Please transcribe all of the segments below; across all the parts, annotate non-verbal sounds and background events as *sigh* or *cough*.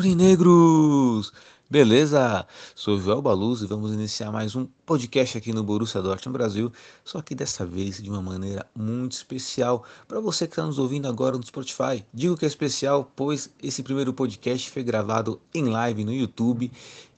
Aurinegros! Beleza? Sou Joel Baluz e vamos iniciar mais um podcast aqui no Borussia Dortmund Brasil, só que dessa vez de uma maneira muito especial para você que está nos ouvindo agora no Spotify. Digo que é especial, pois esse primeiro podcast foi gravado em live no YouTube.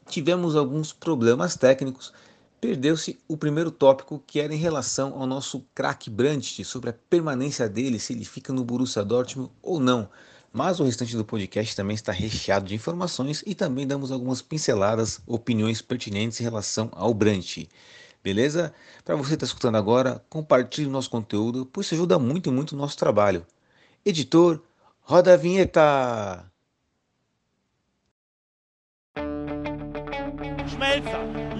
Tivemos alguns problemas técnicos, perdeu-se o primeiro tópico que era em relação ao nosso craque Brandt, sobre a permanência dele, se ele fica no Borussia Dortmund ou não mas o restante do podcast também está recheado de informações e também damos algumas pinceladas, opiniões pertinentes em relação ao Brant. Beleza? Para você que está escutando agora, compartilhe o nosso conteúdo, pois isso ajuda muito, muito o nosso trabalho. Editor, roda a vinheta! Schmelzer,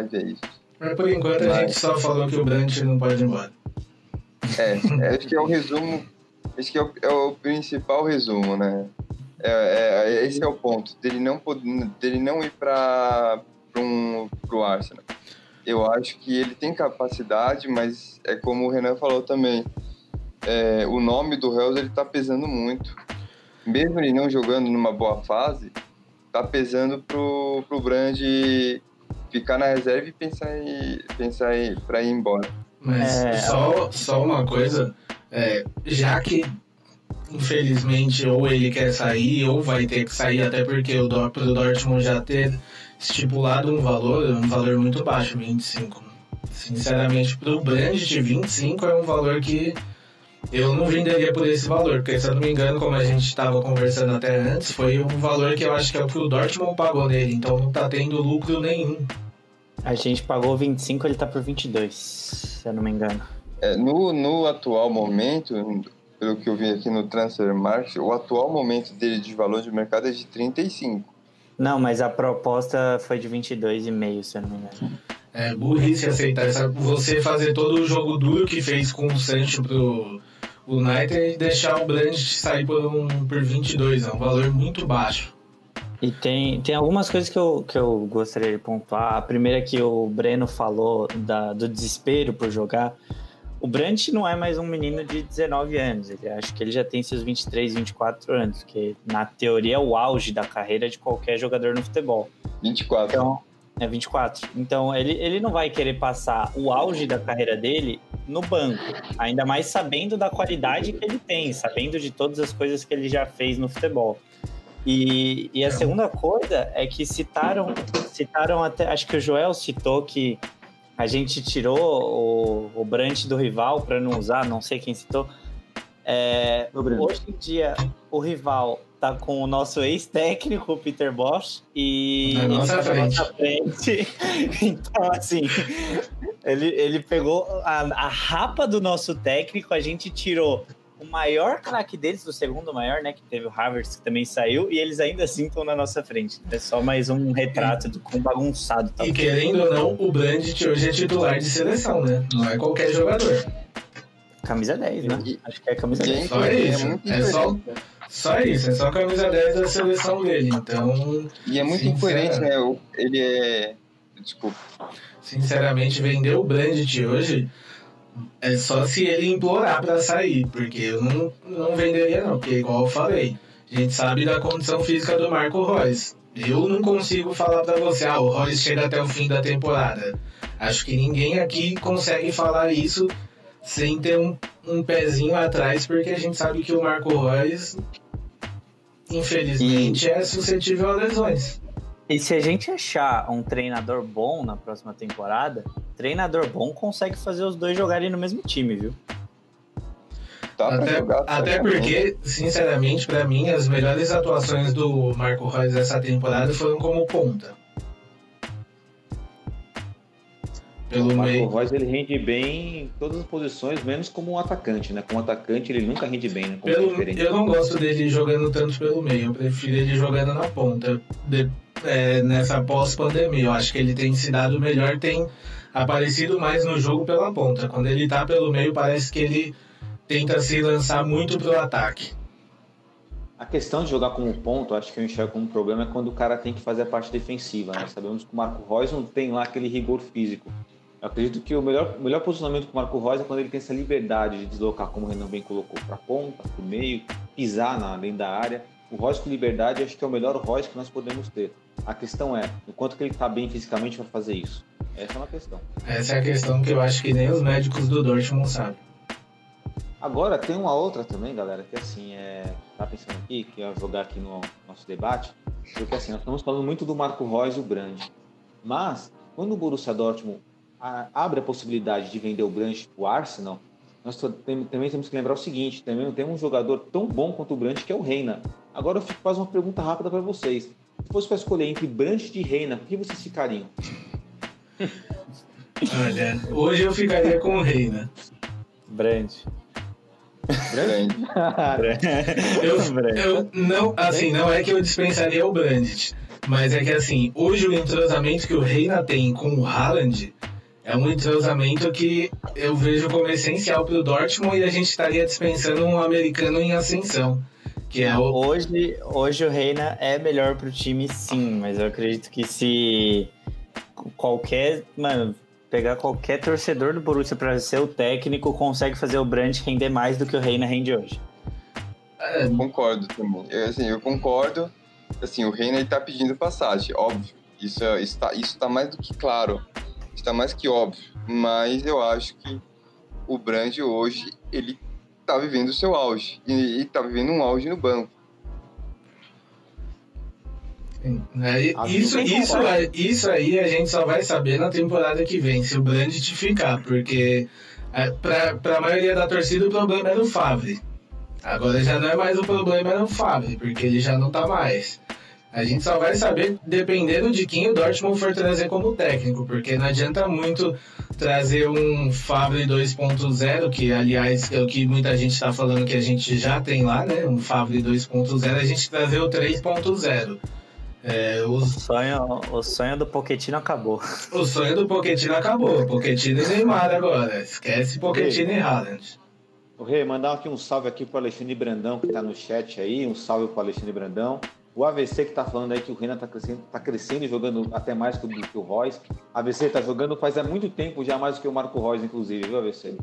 Live é. Mas por enquanto a gente só falou que o Brandt não pode ir embora. É, é, acho que é o resumo. Acho que é o, é o principal resumo, né? É, é- esse é o ponto, dele não, pod- dele não ir para um, pro Arsenal. Eu acho que ele tem capacidade, mas é como o Renan falou também. é, o nome do Hells ele tá pesando muito. Mesmo ele não jogando numa boa fase, tá pesando pro, pro Brand ficar na reserva e pensar em, pensar em, pra ir embora. Mas É. só, só uma coisa, é, já que infelizmente ou ele quer sair ou vai ter que sair, até porque o Dortmund já ter estipulado um valor, um valor muito baixo, 25. Sinceramente, pro Brandt, 25 é um valor que eu não venderia por esse valor, porque se eu não me engano, como a gente estava conversando até antes, foi um valor que eu acho que é o que o Dortmund pagou nele, então não tá tendo lucro nenhum. A gente pagou 25, ele tá por 22, se eu não me engano. É, no, no atual momento, pelo que eu vi aqui no Transfer Market, o atual momento dele de valor de mercado é de 35. Não, mas a proposta foi de 22,5, se eu não me engano. É burrice aceitar essa. Você fazer todo o jogo duro que fez com o Sancho pro United e deixar o Brandt sair por, um, por 22. É um valor muito baixo. E tem, tem algumas coisas que eu, que eu gostaria de pontuar. A primeira é que o Breno falou da, do desespero por jogar. O Brandt não é mais um menino de 19 anos. Ele acho que ele já tem seus 23, 24 anos, que na teoria é o auge da carreira de qualquer jogador no futebol. 24. Então, é 24. Então, ele, ele não vai querer passar o auge da carreira dele no banco. Ainda mais sabendo da qualidade que ele tem, sabendo de todas as coisas que ele já fez no futebol. E, e a segunda coisa é que citaram, citaram até, acho que o Joel citou que a gente tirou o, o Brant do rival para não usar, não sei quem citou. É, hoje em dia, o rival tá com o nosso ex-técnico, Peter Bosch, e Na nossa tá frente. nossa frente. *laughs* então, assim, ele, ele pegou a, a rapa do nosso técnico, a gente tirou o maior craque deles, o segundo maior, né, que teve o Havertz, que também saiu, e eles ainda assim estão na nossa frente. É só mais um retrato do quão bagunçado tá. E querendo ou não, o Brandt hoje é titular de seleção, né? Não é qualquer jogador. Camisa 10, né? E- Acho que é camisa e 10. Só isso. muito É só- incoerente. Só isso, é só a camisa 10 da seleção dele. Então, E é muito incoerente, né? Ele é. Desculpa. sinceramente, vender o Brandt hoje é só se ele implorar pra sair, porque eu não, não venderia não, porque igual eu falei, a gente sabe da condição física do Marco Reus. Eu não consigo falar pra você, ah, o Reus chega até o fim da temporada. Acho que ninguém aqui consegue falar isso sem ter um, um pezinho atrás, porque a gente sabe que o Marco Reus, infelizmente, é suscetível a lesões. E se a gente achar um treinador bom na próxima temporada, treinador bom consegue fazer os dois jogarem no mesmo time, viu? Até, jogar, até tá porque, sinceramente, pra mim, as melhores atuações do Marco Reus essa temporada foram como ponta. Pelo o Marco meio. Reus ele rende bem em todas as posições, menos como um atacante, né? Como atacante ele nunca rende bem, né? Como Pelo, diferente. eu não gosto dele jogando tanto pelo meio, eu prefiro ele jogando na ponta. De- é, nessa pós-pandemia, eu acho que ele tem se dado melhor, tem aparecido mais no jogo pela ponta. Quando ele tá pelo meio, parece que ele tenta se lançar muito pro ataque. A questão de jogar como ponto, acho que eu enxergo como um problema é quando o cara tem que fazer a parte defensiva, né? Sabemos que o Marco Reus não tem lá aquele rigor físico. Eu acredito que o melhor, o melhor posicionamento do Marco Reus é quando ele tem essa liberdade de deslocar, como o Renan bem colocou, para ponta, para o meio, pisar na, dentro da área. O Reus com liberdade acho que é o melhor Reus que nós podemos ter. A questão é, o quanto que ele está bem fisicamente para fazer isso. Essa é uma questão. Essa é a questão que eu acho que nem os médicos do Dortmund sabem. Agora tem uma outra também, galera, que assim, é. Tá pensando aqui, que é jogar aqui no nosso debate, porque assim, nós estamos falando muito do Marco Reus o Brand. Mas, quando o Borussia Dortmund a- abre a possibilidade de vender o Brand para o Arsenal, nós também temos que lembrar o seguinte: também tem um jogador tão bom quanto o Brand, que é o Reina. Agora eu fico fazer uma pergunta rápida para vocês. Se fosse para escolher entre Brand e Reina, por que vocês ficariam? Olha, hoje eu ficaria com o Reina. Brand. Grande. Eu, Brand. eu não, assim, não é que eu dispensaria o Brandt, mas é que assim, hoje o entrosamento que o Reina tem com o Haaland é um entrosamento que eu vejo como essencial para o Dortmund e a gente estaria dispensando um americano em ascensão, que é o Hoje, hoje o Reina é melhor pro time, sim, mas eu acredito que se qualquer, mano, pegar qualquer torcedor do Borussia pra ser o técnico, consegue fazer o Brandt render mais do que o Reina rende hoje. é, Concordo também. Eu, assim, eu concordo. Assim, o Reina ele tá pedindo passagem, óbvio. Isso, é- isso, tá, isso tá mais do que claro. Isso tá mais que óbvio. Mas eu acho que o Brand hoje, ele tá vivendo o seu auge. E, e tá vivendo um auge no banco. É, isso, isso, isso aí a gente só vai saber na temporada que vem, se o Brandt ficar, porque é, pra, pra maioria da torcida o problema era o Favre. Agora já não é mais o problema era o Favre, porque ele já não tá mais. A gente só vai saber dependendo de quem o Dortmund for trazer como técnico, porque não adianta muito trazer um Favre 2.0, que aliás é o que muita gente está falando que a gente já tem lá, né? Um Favre 2.0, a gente trazer o 3.0. É, O os, sonho, o sonho do Pochettino acabou. *laughs* o sonho do Pochettino acabou. Pochettino e Neymar agora. Esquece Pochettino e Haaland. O Rei, mandar aqui um salve aqui pro Alexandre Brandão, que tá no chat aí. Um salve pro Alexandre Brandão. O AVC que tá falando aí que o Renan tá crescendo, tá crescendo e jogando até mais do que o Royce. AVC tá jogando faz há muito tempo, já mais do que o Marco Royce, inclusive, viu, AVC?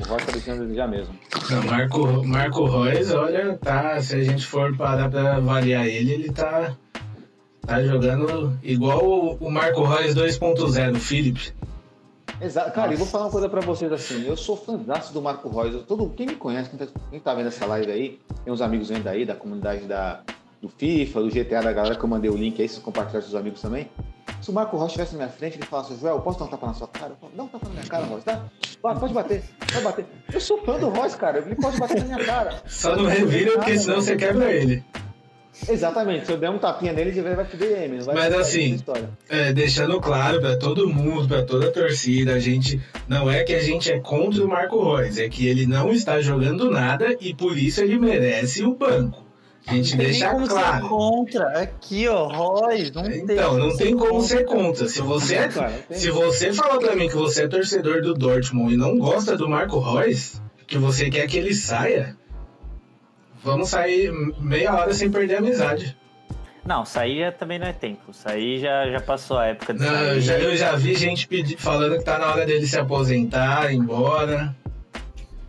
O Royce tá deixando desejar mesmo. Não, Marco, Marco Reus, olha, tá. Se a gente for parar pra avaliar ele, ele tá. Tá jogando igual o, o Marco Reus 2.0, o Felipe. Exato. Cara, eu vou falar uma coisa pra vocês assim. Eu sou fãzaço do Marco Reus. Eu- Todo, quem me conhece, quem tá, quem tá vendo essa live aí, tem uns amigos ainda aí da comunidade da, do FIFA, do GTA, da galera que eu mandei o link aí, se compartilhar com seus amigos também. Se o Marco Reus estivesse na minha frente, ele falasse, Joel, posso dar um tapa na sua cara? Eu falo, dá um tapa na minha cara, Reus, tá? Vai, pode bater, pode bater. Eu sou fã do Reus, cara. Ele pode bater na minha cara. Só não revira, porque senão você quebra ele. Exatamente. Se eu der um tapinha nele, ele vai pro DM. Não vai Mas assim. É, deixando claro pra todo mundo, pra toda a torcida, a gente não é que a gente é contra o Marco Reus, é que ele não está jogando nada e por isso ele merece o banco. A gente deixa claro. contra. Aqui, ó, Royce, não Então, não tem como ser contra. Se você, é- não tem- se você falar pra mim que você é torcedor do Dortmund e não gosta do Marco Reus, que você quer que ele saia, vamos sair meia hora sem perder a amizade. Não, sair já também não é tempo. Sair já, já passou a época de Não, eu, já, eu já vi gente pedir, falando que tá na hora dele se aposentar, ir embora.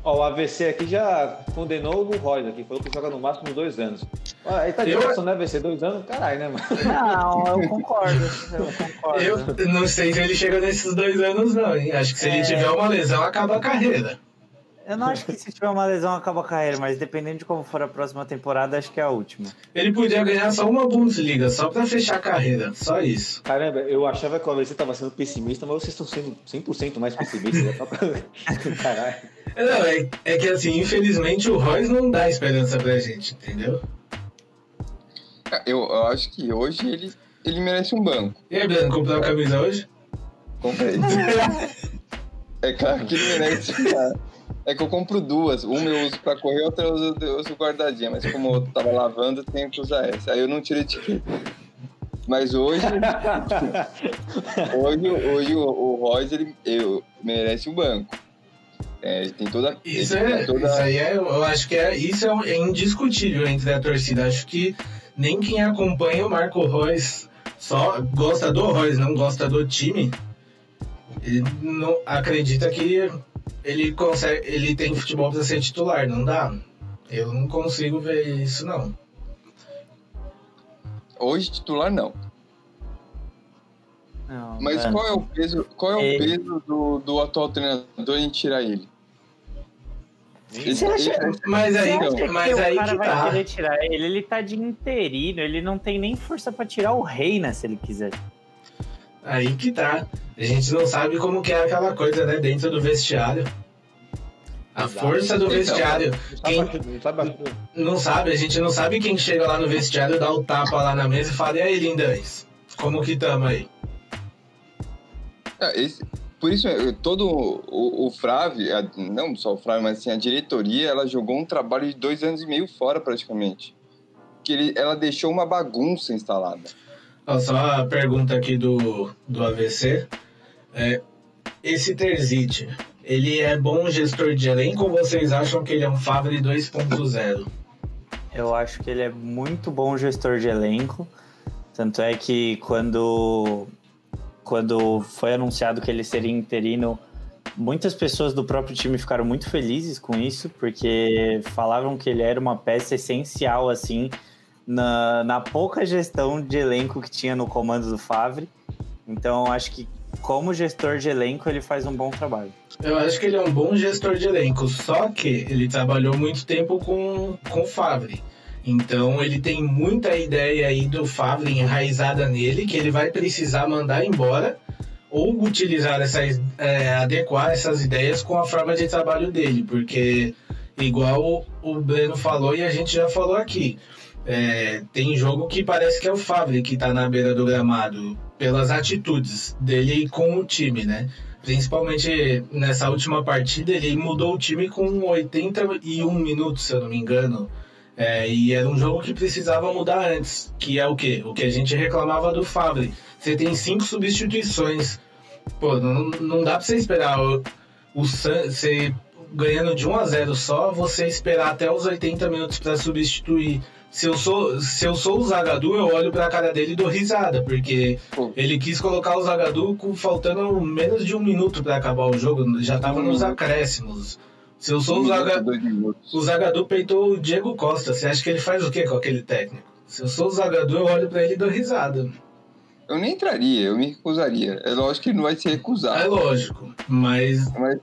Ó, o AVC aqui já condenou o Royce aqui, falou que joga no máximo dois anos. Ó, aí tá de Eu- né, AVC? Dois anos? Caralho, né, mano? Não, eu concordo. Eu concordo. Eu não sei se ele chega nesses dois anos, não, hein? Acho que se ele É. tiver uma lesão, acaba a carreira. Eu não acho que se tiver uma lesão acaba a carreira, mas dependendo de como for a próxima temporada, acho que é a última. Ele podia ganhar só uma Bundesliga, só pra fechar a carreira. Só isso. Caramba, eu achava que o AVC tava sendo pessimista, mas vocês estão sendo 100% mais pessimistas. pra- *laughs* Caralho. Não, é, é que assim, infelizmente o Royce não dá esperança pra gente, entendeu? Eu, eu acho que hoje ele, ele merece um banco. E aí, Breno, comprou a camisa hoje? Comprei. *laughs* é claro que ele merece. cara. É que eu compro duas. Uma eu uso pra correr, outra eu uso, eu uso guardadinha. Mas como eu tava lavando, eu tenho que usar essa. Aí eu não tiro etiqueta. Mas hoje. *laughs* hoje hoje o, o Royce ele, eu, merece um banco. É, ele tem toda. Isso, ele é, tem toda isso aí é, eu acho que é, isso é, é indiscutível entre a torcida. Acho que nem quem acompanha o Marco Reus só gosta do Reus, não gosta do time. Ele não acredita que ele consegue, ele tem futebol para ser titular, não dá. Eu não consigo ver isso não. Hoje titular não. Não, Mas mano. qual é o peso, qual é o É. peso do, do atual treinador em tirar ele? Você acha- Mas aí, Então, Por que mas o aí cara que vai tá. querer tirar ele? Ele tá de interino, ele não tem nem força pra tirar o Reina se ele quiser. Aí que tá. A gente não sabe como que é aquela coisa, né, dentro do vestiário. A Exato. força do Então, vestiário. Quem Não sabe- não sabe, a gente não sabe quem chega lá no vestiário, dá o tapa lá na mesa e fala, e aí, lindães? Como que tamo aí? Ah, esse- por isso, eh, todo o, o Frave, não só o Frave, mas assim, a diretoria, ela jogou um trabalho de dois anos e meio fora, praticamente. Que ele, ela deixou uma bagunça instalada. Só a pergunta aqui do, do AVC. É, esse Terzic, ele é bom gestor de elenco ou vocês acham que ele é um Favre 2.0? Eu acho que ele é muito bom gestor de elenco. Tanto é que quando, quando foi anunciado que ele seria interino, muitas pessoas do próprio time ficaram muito felizes com isso, porque falavam que ele era uma peça essencial, assim, na, na pouca gestão de elenco que tinha no comando do Favre. Então, acho que como gestor de elenco, ele faz um bom trabalho. Eu acho que ele é um bom gestor de elenco, só que ele trabalhou muito tempo com, com o Favre. Então ele tem muita ideia aí do Favre enraizada nele, que ele vai precisar mandar embora ou utilizar essas, é, adequar essas ideias com a forma de trabalho dele, porque igual o Breno falou e a gente já falou aqui, é, tem jogo que parece que é o Favre que tá na beira do gramado, pelas atitudes dele com o time, né? Principalmente nessa última partida, ele mudou o time com 81 minutos, se eu não me engano. É, e era um jogo que precisava mudar antes, que é o quê? O que a gente reclamava do Fabre. Você tem cinco substituições. Pô, não, não dá pra você esperar o, o você ganhando de 1 a 0 só, você esperar até os 80 minutos para substituir. Se eu sou, se eu sou o Zagadu, eu olho pra cara dele e dou risada, porque ele quis colocar o Zagadu faltando menos de um minuto para acabar o jogo, já tava nos acréscimos. Se eu sou o Um minuto, Zagadu, o Zagadu peitou o Diego Costa. Você acha que ele faz o quê com aquele técnico? Se eu sou o Zagadu, eu olho pra ele e dou risada. Eu nem entraria, eu me recusaria. É lógico que ele não vai se É recusar. lógico. Mas, Mas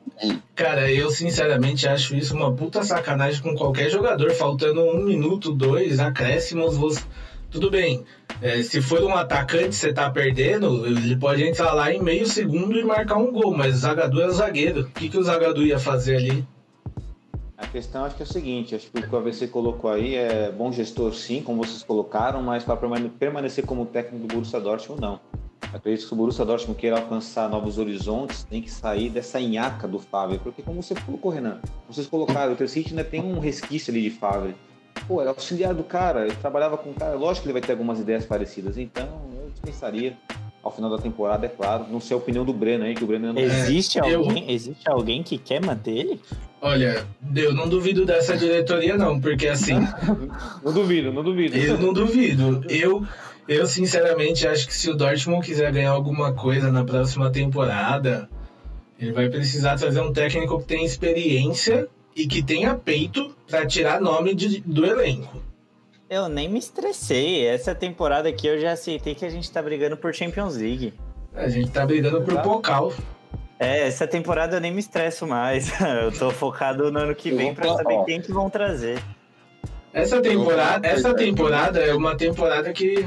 cara, eu sinceramente acho isso uma puta sacanagem com qualquer jogador. Faltando um minuto, dois, acréscimos, você... tudo bem. É, se for um atacante você tá perdendo, ele pode entrar lá em meio segundo e marcar um gol. Mas o Zagadu é o zagueiro. O que, que o Zagadu ia fazer ali? A questão acho que é o seguinte, acho que o que o AVC colocou aí é bom gestor sim, como vocês colocaram, mas para permanecer como técnico do Borussia Dortmund não. Eu acredito que se o Borussia Dortmund queira alcançar novos horizontes, tem que sair dessa nhaca do Favre, porque como você colocou, Renan, vocês colocaram, o Tercite ainda tem um resquício ali de Favre. Pô, era auxiliar do cara, ele trabalhava com o cara, lógico que ele vai ter algumas ideias parecidas, então eu dispensaria ao final da temporada, é claro, não sei a opinião do Breno aí, que o Breno não Existe, eu- alguém, existe alguém que quer manter ele? Olha, eu não duvido dessa diretoria, não, porque assim. *laughs* Não duvido, não duvido. Eu não duvido. Eu, eu sinceramente acho que se o Dortmund quiser ganhar alguma coisa na próxima temporada, ele vai precisar trazer um técnico que tenha experiência e que tenha peito para tirar nome de- do elenco. Eu nem me estressei. Essa temporada aqui eu já aceitei que a gente tá brigando por Champions League. A gente tá brigando por Tá. Pocal. É, essa temporada eu nem me estresso mais. *laughs* Eu tô focado no ano que vem falar, saber ó. quem que vão trazer. Essa temporada, essa temporada é uma temporada que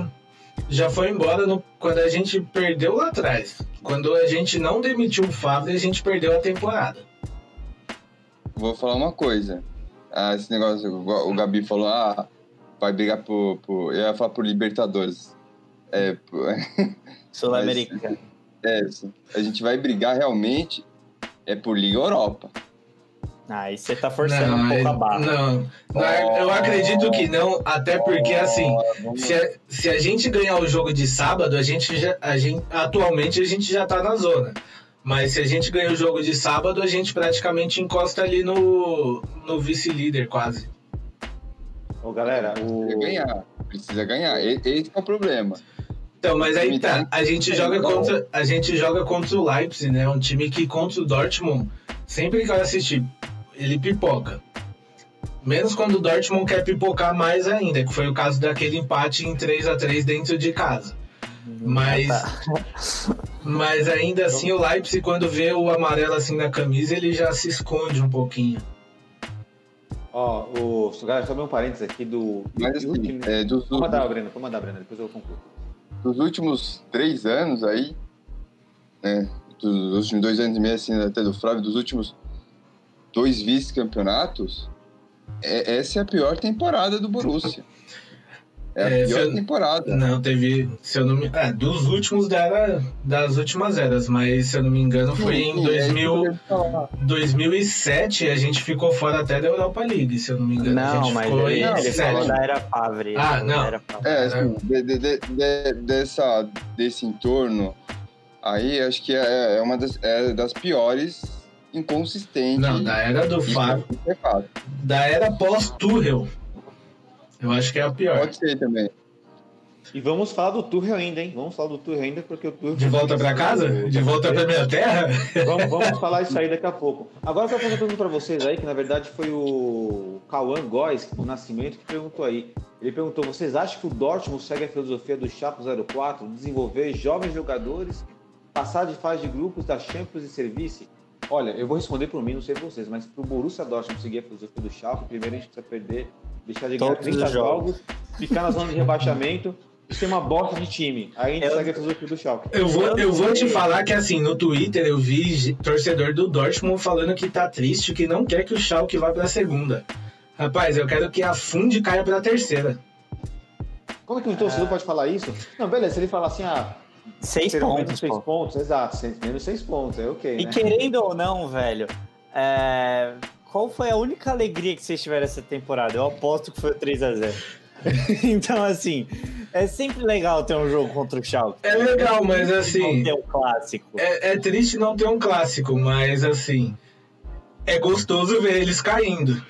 já foi embora no- quando a gente perdeu lá atrás. Quando a gente não demitiu o Fábio, a gente perdeu a temporada. Vou falar uma coisa. Ah, esse negócio, o Gabi falou, ah, vai brigar por. por eu ia falar por Libertadores. É, por- Sul-Americana. *laughs* é. A gente vai brigar realmente é por Liga Europa. Aí você tá forçando um pouco é- a barra. não, não, eu acredito que não, até porque assim, se a, se a gente ganhar o jogo de sábado, a gente já, a gente, atualmente a gente já tá na zona. Mas se a gente ganhar o jogo de sábado, a gente praticamente encosta ali no, no vice-líder quase. Ô, galera, o... Precisa ganhar. Precisa ganhar. Esse é o problema. Então, mas aí tá, a gente joga contra, a gente joga contra o Leipzig, né? Um time que contra o Dortmund, sempre que eu assistir, ele pipoca. Menos quando o Dortmund quer pipocar mais ainda, que foi o caso daquele empate em 3 a 3 dentro de casa. Mas, *laughs* mas ainda assim, o Leipzig, quando vê o amarelo assim na camisa, ele já se esconde um pouquinho. Ó, o... Galera, só um parênteses aqui do... Mas do assim, último- é, dos, Vou mandar, Breno, vou mandar, Breno, depois eu concluo. Dos últimos três anos aí, né? Dos últimos dois anos e meio, assim, até do Flávio, dos últimos dois vice-campeonatos, é- essa é a pior temporada do Borussia. É a É, pior eu- temporada. Não, teve, se eu não me, é, dos últimos da era, das últimas eras, mas se eu não me engano foi em Sim, é eu 2000, ia falar. 2007 a gente ficou fora até da Europa League, se eu não me engano. a Não, gente mas ficou ele, em ele falou da Era Favre. Ah, não. Era Favre. É, assim, de- de- de- de- dessa, desse entorno, aí acho que é, é uma das, é das piores inconsistentes. Não, da era do Fábio, é da era pós-Tuchel. Eu acho que é a pior. Pode ser também. E vamos falar do Tuchel ainda, hein? Vamos falar do Tuchel ainda, porque o Tuchel... De volta pra casa? De volta pra minha terra? Vamos, vamos *laughs* falar isso aí daqui a pouco. Agora eu quero fazer uma pergunta pra vocês aí, que na verdade foi o Cauã Góes, do Nascimento, que perguntou aí. Ele perguntou, vocês acham que o Dortmund segue a filosofia do Chapo 04, desenvolver jovens jogadores, passar de fase de grupos da Champions e Service? Olha, eu vou responder por mim, não sei vocês, mas pro Borussia Dortmund seguir a filosofia do Chapo, primeiro a gente precisa perder, deixar de ganhar Todos 30 os jogos, jogos. ficar na zona de rebaixamento e ser uma bosta de time. Aí a gente Eu- segue a filosofia do Chapo. Eu vou, eu vou te falar que assim, no Twitter eu vi torcedor do Dortmund falando que tá triste, que não quer que o Schalke vá pra segunda. Rapaz, eu quero que afunde e caia pra terceira. Como é que um torcedor pode falar isso? Não, beleza, se ele falar assim, ah, Seis pelo menos pontos, seis pô. pontos, exato, seis- menos seis pontos, é ok, E né? querendo ou não, velho, é, qual foi a única alegria que vocês tiveram essa temporada? Eu aposto que foi o 3x0. *laughs* então, assim, é sempre legal ter um jogo contra o Schalke. É legal, mas assim. Não ter um clássico. É, é triste não ter um clássico, mas assim. É gostoso ver eles caindo.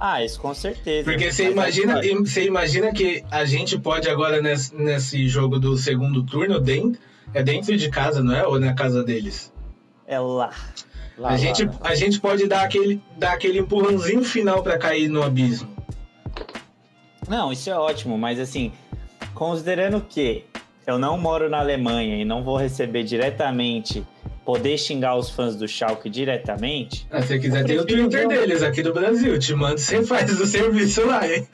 Ah, isso com certeza. Porque você imagina, é claro. você imagina que a gente pode agora nesse, nesse jogo do segundo turno, dentro, é dentro de casa, não é? Ou na casa deles? É lá. Lá, a, lá, gente, né? a gente pode dar aquele, dar aquele empurrãozinho final pra cair no abismo. Não, isso é ótimo, mas assim, considerando que eu não moro na Alemanha e não vou receber diretamente, poder xingar os fãs do Schalke diretamente, Ah, se você quiser, tem o Twitter deles aqui do Brasil. Te mando, você faz o serviço lá, hein?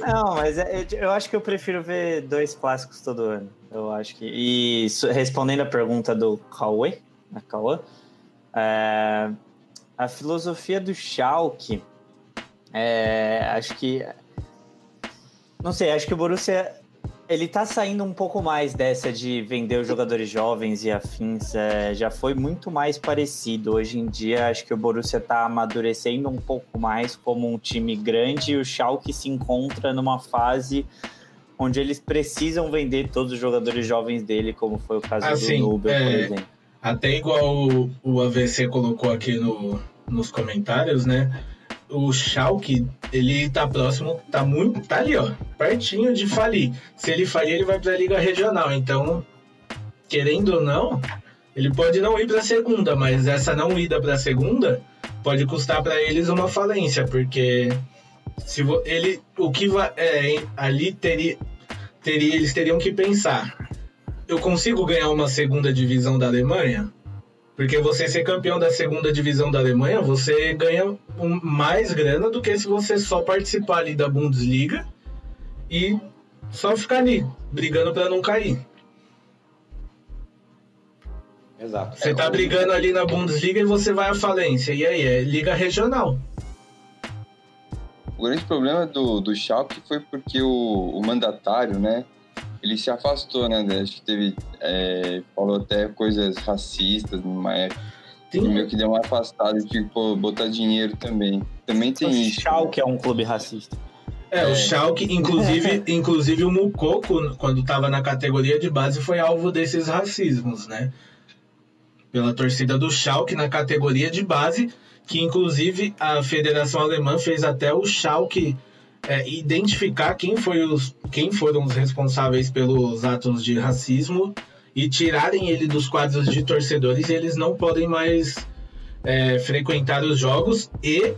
Não, mas é- eu acho que eu prefiro ver dois clássicos todo ano. Eu acho que. E respondendo a pergunta do Cauê, a Cauã, é, a filosofia do Schalke, é, acho que. Não sei, acho que o Borussia. Ele tá saindo um pouco mais dessa de vender os jogadores jovens e afins. é, já foi muito mais parecido. Hoje em dia, acho que o Borussia tá amadurecendo um pouco mais como um time grande e o Schalke se encontra numa fase onde eles precisam vender todos os jogadores jovens dele, como foi o caso Ah, sim, do Nubel, por é. exemplo. Até igual o, o AVC colocou aqui no, nos comentários, né? O Schalke, ele tá próximo, tá muito, tá ali, ó, pertinho de falir. Se ele falir, ele vai pra Liga Regional. Então, querendo ou não, ele pode não ir pra segunda, mas essa não ida pra segunda pode custar pra eles uma falência, porque se ele, o que vai, é, ali teria, teria, eles teriam que pensar. Eu consigo ganhar uma segunda divisão da Alemanha? Porque você ser campeão da segunda divisão da Alemanha, você ganha um- mais grana do que se você só participar ali da Bundesliga e só ficar ali, brigando pra não cair. Exato. Você tá brigando ali na Bundesliga e você vai à falência. E aí, é liga regional. O grande problema do, do Schalke foi porque o, o mandatário, né? Ele se afastou, né? Acho que teve. é, falou até coisas racistas numa época. Tem E meio que deu uma afastada pô, botar dinheiro também. Também tem O isso. Schalke é um clube racista. É, o Schalke, inclusive, *laughs* inclusive o Mukoko, quando estava na categoria de base, foi alvo desses racismos, né? Pela torcida do Schalke na categoria de base, que inclusive a Federação Alemã fez até o Schalke é, identificar quem, foi os, quem foram os responsáveis pelos atos de racismo e tirarem ele dos quadros de torcedores e eles não podem mais é, frequentar os jogos e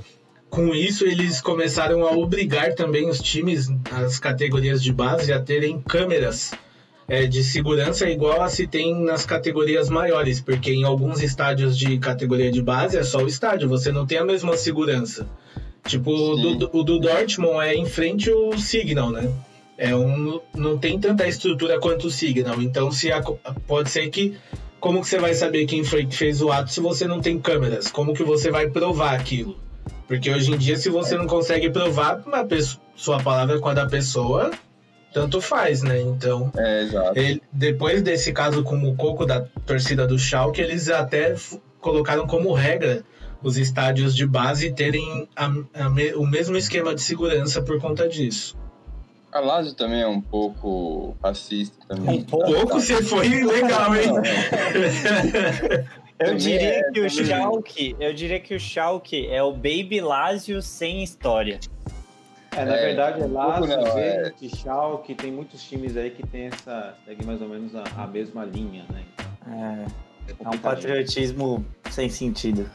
com isso, eles começaram a obrigar também os times, as categorias de base, a terem câmeras é, de segurança igual a se tem nas categorias maiores, porque em alguns estádios de categoria de base é só o estádio, você não tem a mesma segurança. Tipo, o do, o do Dortmund é em frente ao Signal, né? É um, não tem tanta estrutura quanto o Signal. Então, se a- pode ser que. Como que você vai saber quem foi que fez o ato se você não tem câmeras? Como que você vai provar aquilo? Porque hoje em dia, se você não consegue provar uma pessoa, sua palavra com a da pessoa, tanto faz, né? Então, É, exato. ele- depois desse caso com o Coco da torcida do Schalke, eles até colocaram como regra os estádios de base terem a- a me- o mesmo esquema de segurança por conta disso. A Lazio também é um pouco racista também. Um pouco. Pouco você foi legal, hein? *laughs* Eu diria é, que o também. Schalke, eu diria que o Schalke é o Baby Lazio sem história. É, na É, verdade, é Lazio, não, é. Schalke, tem muitos times aí que tem essa, segue mais ou menos a, a mesma linha, né? Então, É, é é um patriotismo sem sentido.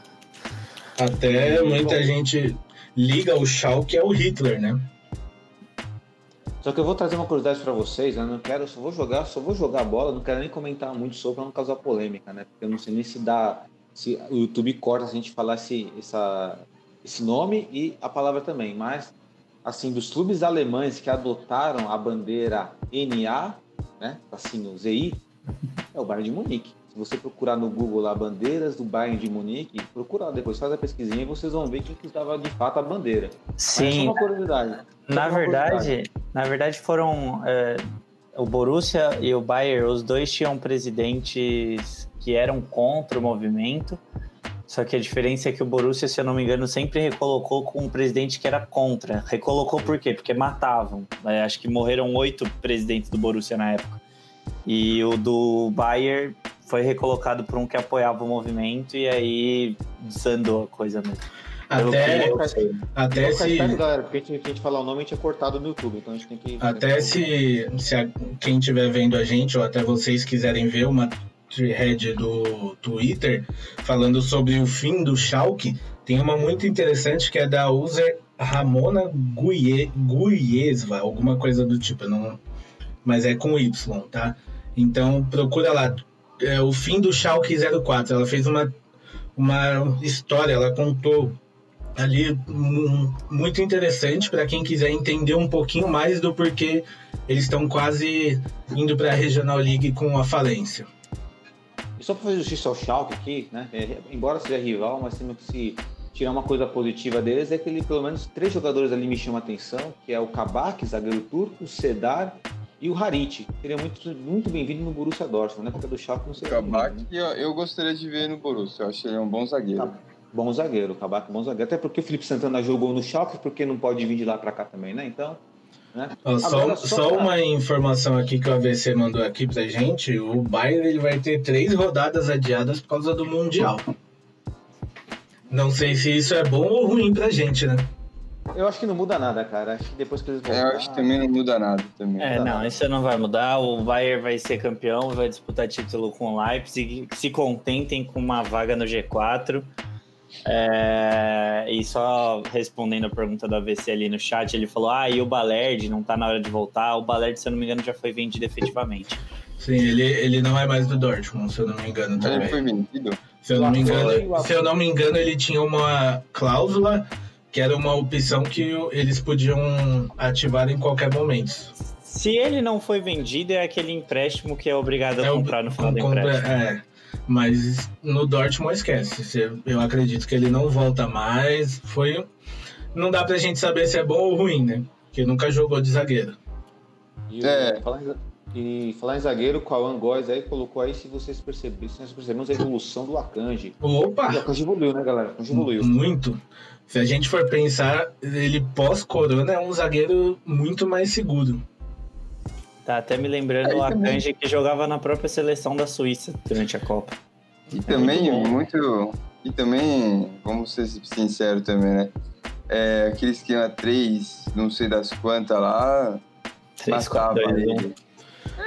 Até muita gente liga o Schalke ao Hitler, né? Só que eu vou trazer uma curiosidade pra vocês, né? não quero, só vou jogar, só vou jogar a bola, não quero nem comentar muito sobre pra não causar polêmica, né? Porque eu não sei nem se dá, se o YouTube corta se a gente falar esse, essa, esse nome e a palavra também, mas assim, dos clubes alemães que adotaram a bandeira NA, né? Assim, o ZI, é o Bayern de Munique. Se você procurar no Google lá bandeiras do Bayern de Munique, procura depois, faz a pesquisinha e vocês vão ver quem que usava de fato a bandeira. Mas é só Sim, uma curiosidade. na uma verdade, na verdade foram é, o Borussia e o Bayern, os dois tinham presidentes que eram contra o movimento. Só que a diferença é que o Borussia, se eu não me engano, sempre recolocou com um presidente que era contra. Recolocou por quê? Porque matavam. É, acho que morreram oito presidentes do Borussia na época. E o do Bayern foi recolocado por um que apoiava o movimento e aí desandou a coisa mesmo. Até, eu sei. até ficar se. galera, porque a gente, a gente falar o nome, a gente é cortado no YouTube, então a gente tem que... Até se, se a- quem estiver vendo a gente, ou até vocês quiserem ver uma thread do Twitter falando sobre o fim do Schalke, tem uma muito interessante que é da user Ramona Guie- Guiesva, alguma coisa do tipo, eu não, mas é com Y, tá? Então procura lá, é o fim do Schalke 04, ela fez uma, uma história, ela contou ali mu- muito interessante para quem quiser entender um pouquinho mais do porquê eles estão quase indo para a Regional League com a falência. E só para fazer justiça ao Schalke aqui, né? é, embora seja rival, mas temos que se tirar uma coisa positiva deles é que ele, pelo menos três jogadores ali me chamam a atenção, que é o Kabak, zagueiro turco, o Sedar e o Harit. Seria muito, muito bem-vindo no Borussia Dortmund, né? Porque do Schalke não O seria Kabak, né? eu, eu gostaria de ver no Borussia. Eu acho que ele é um bom zagueiro. Tá. Bom zagueiro, o Kabak bom zagueiro. Até porque o Felipe Santana jogou no Schalke, porque não pode vir de lá para cá também, né? Então, né? Só, Agora, só uma informação aqui que o AVC mandou aqui pra gente: o Bayern ele vai ter três rodadas adiadas por causa do Mundial. Não sei se isso é bom ou ruim pra gente, né? Eu acho que não muda nada, cara. Acho que depois que eles É, voltarem... eu acho que também não muda nada. Também. É, não, isso não vai mudar. O Bayern vai ser campeão, vai disputar título com o Leipzig. Se contentem com uma vaga no G4. É, e só respondendo a pergunta do AVC ali no chat, ele falou: Ah, e o Balerd não tá na hora de voltar? O Balerd, se eu não me engano, já foi vendido efetivamente. Sim, ele, ele não é mais do Dortmund, se eu não me engano Ele também. foi vendido? Se eu não me engano, se eu não me engano, ele tinha uma cláusula que era uma opção que eles podiam ativar em qualquer momento. Se ele não foi vendido, é aquele empréstimo que é obrigado a É o- comprar no final do compra- empréstimo. é, mas no Dortmund esquece. Se- Eu acredito que ele não volta mais. Foi. Não dá pra gente saber se é bom ou ruim, né? Porque nunca jogou de zagueiro. E, É. falar em, e falar em zagueiro, o Cauã Góes aí colocou aí, se vocês perceberem, se nós percebemos a evolução do Akanji. O Opa! Akanji evoluiu, né, galera? O Akanji evoluiu. Muito. Se a gente for pensar, ele pós-corona é um zagueiro muito mais seguro. Tá até me lembrando Aí o Akanji que jogava na própria seleção da Suíça durante a Copa. E também, muito bom. muito. E também, vamos ser sinceros também, né? É, aquele esquema 3, não sei das quantas lá, 3, matava 4, 2, 1. ele.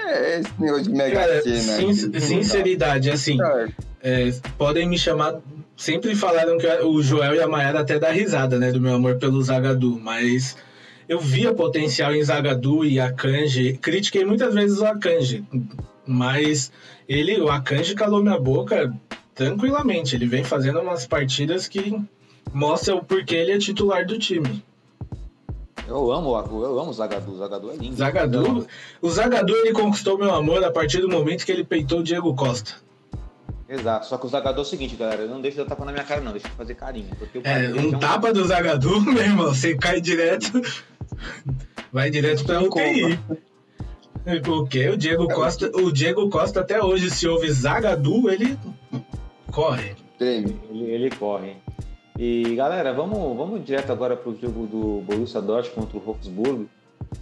É, esse negócio de mega Cara, cena. sin- que- sinceridade, assim, Cara, é, podem me chamar. Sempre falaram que o Joel e a Mayara até dá risada, né? Do meu amor pelo Zagadu, mas eu via potencial em Zagadu e Akanji. Critiquei muitas vezes o Akanji, mas ele, o Akanji calou minha boca tranquilamente. Ele vem fazendo umas partidas que mostram o porquê ele é titular do time. Eu amo, o- eu amo o Zagadu. O Zagadu é lindo. Zagadu, o Zagadu ele conquistou meu amor a partir do momento que ele peitou o Diego Costa. Exato. Só que o Zagadu é o seguinte, galera. Não deixa eu tapa na minha cara, não. Deixa eu fazer carinho. Porque o É, um tapa do Zagadu, *laughs* meu irmão, você cai direto, vai direto pra UTI. O quê? O Diego Costa, o Diego Costa até hoje, se ouve Zagadu, ele corre. treme. Ele, ele corre. E galera, vamos, vamos direto agora para o jogo do Borussia Dortmund contra o Wolfsburg.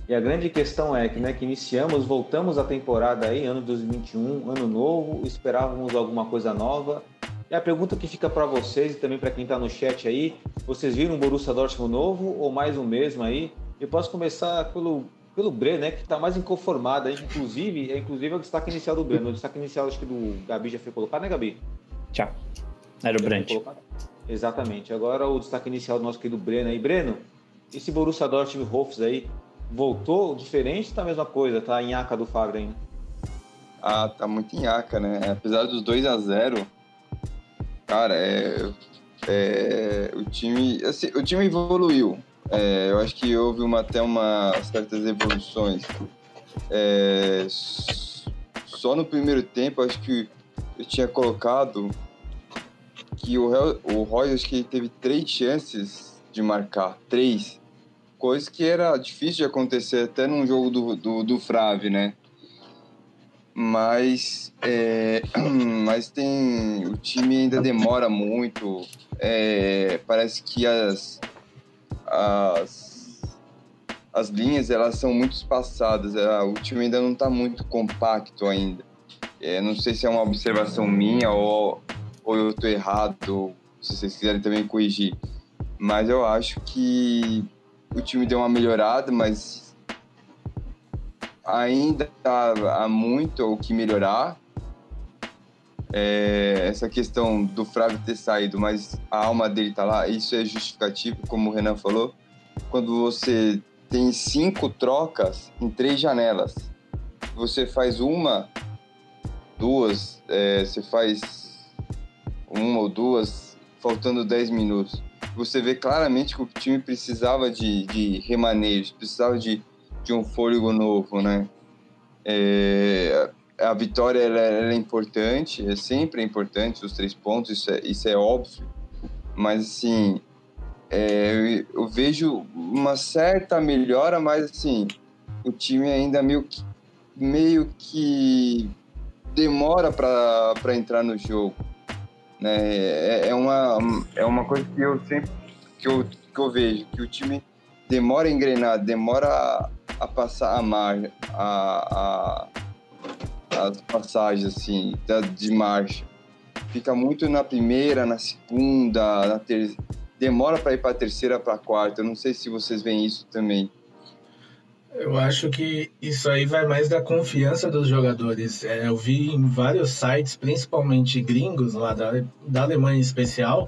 E a grande questão é que, né, que iniciamos, voltamos a temporada aí, ano 2021, ano novo, esperávamos alguma coisa nova. E a pergunta que fica para vocês e também para quem está no chat aí, vocês viram um Borussia Dortmund novo ou mais o mesmo aí? Eu posso começar pelo pelo Breno, né, que está mais inconformado, aí, inclusive, é inclusive é o destaque inicial do Breno. O destaque inicial acho que do Gabi já foi colocado, né, Gabi? Tchau. Era o Brandt. Exatamente. Agora o destaque inicial do nosso querido Breno aí. Breno, esse Borussia Dortmund Hofs aí voltou diferente ou tá a mesma coisa? Tá em aca do Fagner ainda? Ah, tá muito nhaca, né? Apesar dos 2 a 0 cara, é, é, o time, assim, o time evoluiu. É, eu acho que houve uma, até uma certas evoluções. É, só no primeiro tempo, acho que eu tinha colocado que o, o Roy, acho que ele teve três chances de marcar, três. Coisa que era difícil de acontecer até num jogo do, do, do Frave, né? mas é, *clears throat* mas tem o time ainda demora muito. É, parece que as as as linhas elas são muito espaçadas. É, o time ainda não está muito compacto ainda. É, não sei se é uma observação minha ou, ou eu estou errado se vocês quiserem também corrigir. Mas eu acho que o time deu uma melhorada mas ainda há muito o que melhorar. É, essa questão do Flávio ter saído, mas a alma dele tá lá, isso é justificativo, como o Renan falou. Quando você tem cinco trocas em três janelas, você faz uma, duas, é, você faz uma ou duas, faltando 10 minutos. Você vê claramente que o time precisava de, de remanejo, precisava de de um fôlego novo, né? É, a vitória ela, ela é importante, é sempre importante os três pontos, isso é, isso é óbvio. Mas assim, é, eu, eu vejo uma certa melhora, mas assim, o time ainda meio que, meio que demora para entrar no jogo. Né? É, é, uma, é uma coisa que eu sempre que eu, que eu vejo, que o time demora a engrenar, demora a, a passar a margem, a, a, as passagens assim, da, de marcha. Fica muito na primeira, na segunda, na terceira. Demora para ir para a terceira, para a quarta. Eu não sei se vocês veem isso também. Eu acho que isso aí vai mais da confiança dos jogadores. É, eu vi em vários sites, principalmente gringos, lá da, da Alemanha em especial,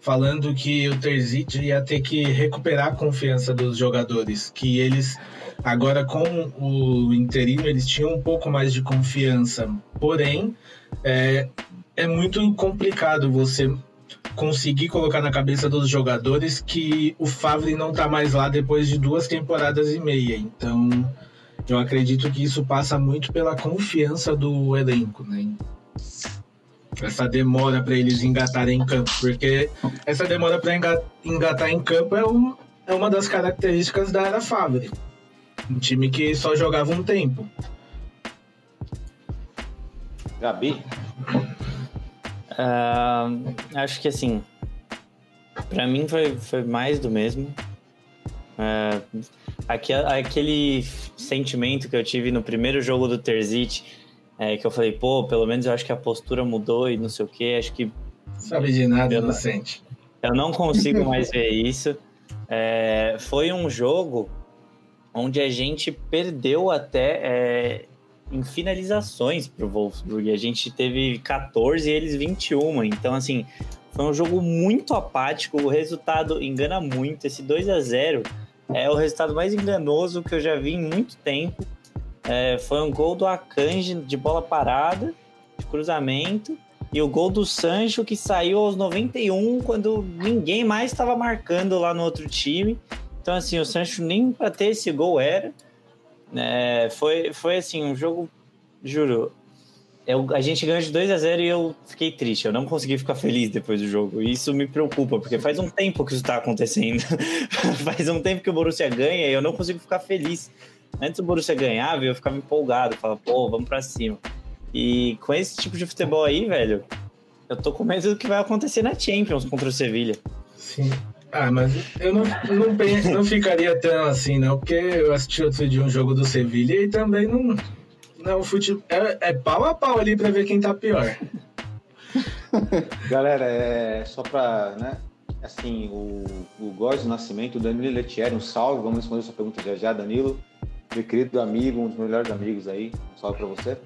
falando que o Terzic ia ter que recuperar a confiança dos jogadores, que eles Agora, com o interino, eles tinham um pouco mais de confiança. Porém, é, é muito complicado você conseguir colocar na cabeça dos jogadores que o Favre não tá mais lá depois de duas temporadas e meia. Então, eu acredito que isso passa muito pela confiança do elenco, né? Essa demora para eles engatarem em campo, porque essa demora para engatar em campo é, um, é uma das características da era Favre. Um time que só jogava um tempo. Gabi? Uh, acho que assim, para mim foi, foi mais do mesmo. Uh, aquele sentimento que eu tive no primeiro jogo do Terzic, é, que eu falei, pô, pelo menos eu acho que a postura mudou e não sei o que, acho que. Sabe de nada, eu, inocente. Eu não consigo mais ver isso. É, foi um jogo onde a gente perdeu até é, em finalizações pro Wolfsburg. A gente teve 14 e eles 21. Então, assim, foi um jogo muito apático. O resultado engana muito. Esse 2 a 0 é o resultado mais enganoso que eu já vi em muito tempo. É, foi um gol do Akanji de bola parada, de cruzamento. E o gol do Sancho que saiu aos 91, quando ninguém mais estava marcando lá no outro time. Então, assim, o Sancho nem para ter esse gol era. É, foi, foi assim, um jogo, juro. Eu, a gente ganhou de 2 a 0 e eu fiquei triste. Eu não consegui ficar feliz depois do jogo. E isso me preocupa, porque faz um tempo que isso está acontecendo. *laughs* faz um tempo que o Borussia ganha e eu não consigo ficar feliz. Antes o Borussia ganhava, eu ficava empolgado, falava, pô, vamos para cima. E com esse tipo de futebol aí, velho, eu tô com medo do que vai acontecer na Champions contra o Sevilha. Sim. Ah, mas eu não, não, penso, não ficaria tão assim, não, porque eu assisti outro dia um jogo do Sevilha e também não. Não, futebol. É, é pau a pau ali pra ver quem tá pior. *laughs* Galera, é só pra, né? Assim, o, o Góis do Nascimento, o Danilo Letieri, um salve. Vamos responder sua pergunta já já, Danilo. Meu querido amigo, um dos melhores amigos aí. Um salve pra você.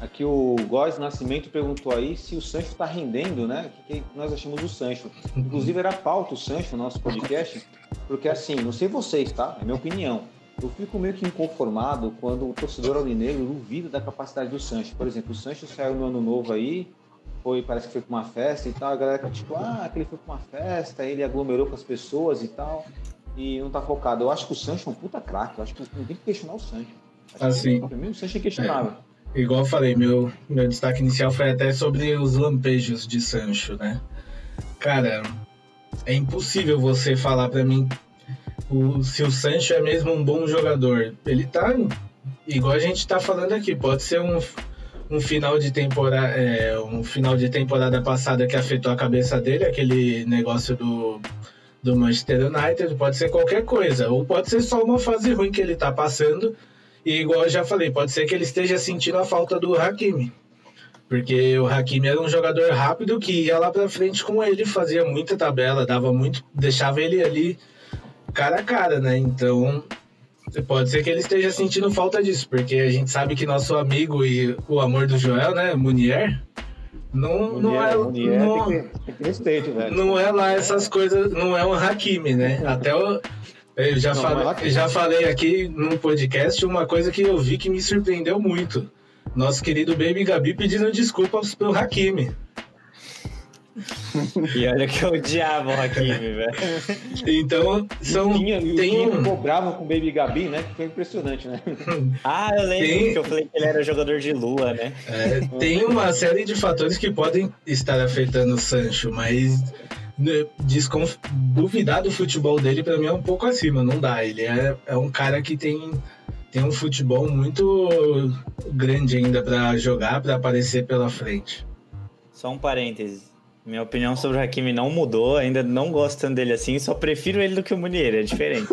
Aqui o Góes Nascimento perguntou aí se o Sancho está rendendo, né? O que, nós achamos do Sancho. Inclusive era pauta o Sancho no nosso podcast, porque assim, não sei vocês, tá? É minha opinião. Eu fico meio que inconformado quando o torcedor alvinegro duvida da capacidade do Sancho. Por exemplo, o Sancho saiu no ano novo aí, foi, parece que foi para uma festa e tal, a galera tipo, ah, que ele foi para uma festa, ele aglomerou com as pessoas e tal, e não tá focado. Eu acho que o Sancho é um puta craque, eu acho que não tem que questionar o Sancho. Acho assim, que, pra mim, o Sancho é questionável. É. Igual eu falei, meu, meu destaque inicial foi até sobre os lampejos de Sancho, né? Cara, é impossível você falar para mim o, se o Sancho é mesmo um bom jogador. Ele tá igual a gente tá falando aqui, pode ser um, um final de temporada, é, um final de temporada passada que afetou a cabeça dele, aquele negócio do do Manchester United, pode ser qualquer coisa, ou pode ser só uma fase ruim que ele tá passando e igual eu já falei, pode ser que ele esteja sentindo a falta do Hakimi. Porque o Hakimi era um jogador rápido que ia lá pra frente com ele, fazia muita tabela, dava muito, deixava ele ali cara a cara, né? Então, pode ser que ele esteja sentindo falta disso, porque a gente sabe que nosso amigo e o amor do Joel, né, Munier, não, Munier, não é, Munier não, tem que, tem que velho. Não é lá essas coisas, não é um Hakimi, né? Até o eu já, não, falei, já falei aqui no podcast uma coisa que eu vi que me surpreendeu muito. Nosso querido Baby Gabi pedindo desculpas pro Hakimi. E olha que eu odiava o Hakimi, velho. Então, são. Tinha, tem um... ficou bravo com o Baby Gabi, né? Que foi impressionante, né? *laughs* ah, eu lembro tem... que eu falei que ele era jogador de lua, né? É, tem uma série de fatores que podem estar afetando o Sancho, mas desconf... duvidar do futebol dele para mim é um pouco acima, não dá. Ele é, é um cara que tem, tem um futebol muito grande ainda para jogar, para aparecer pela frente. Só um parênteses. Minha opinião sobre o Hakimi não mudou, ainda não gosto tanto dele assim, só prefiro ele do que o Munier, é diferente. *laughs*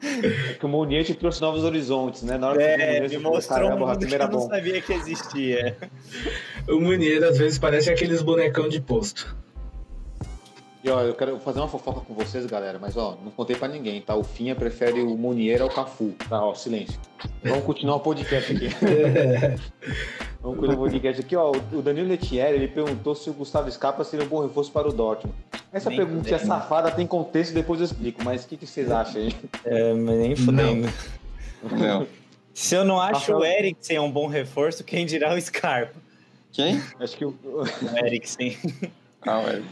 é que o Munier te trouxe novos horizontes, né? Na hora é, que me mostrou um mundo que eu não sabia que existia. o Munier às vezes parece aqueles bonecão de posto. E ó, eu quero fazer uma fofoca com vocês, galera, mas ó, não contei pra ninguém, tá? O Finha prefere o Munier ao Cafu, tá? Ó, silêncio. Vamos continuar o podcast aqui. *laughs* *laughs* Vamos continuar o podcast aqui, ó. O Danilo Letieri, ele perguntou se o Gustavo Scarpa seria um bom reforço para o Dortmund. Essa Nem perguntinha fudendo. safada tem contexto, depois eu explico. Mas o que, que vocês acham aí? É, mas nem fudendo. Não. Se eu não acho Rafael- o Eriksen um bom reforço, quem dirá o Scarpa? Quem? Acho que o. O Eriksen. Ah, ué.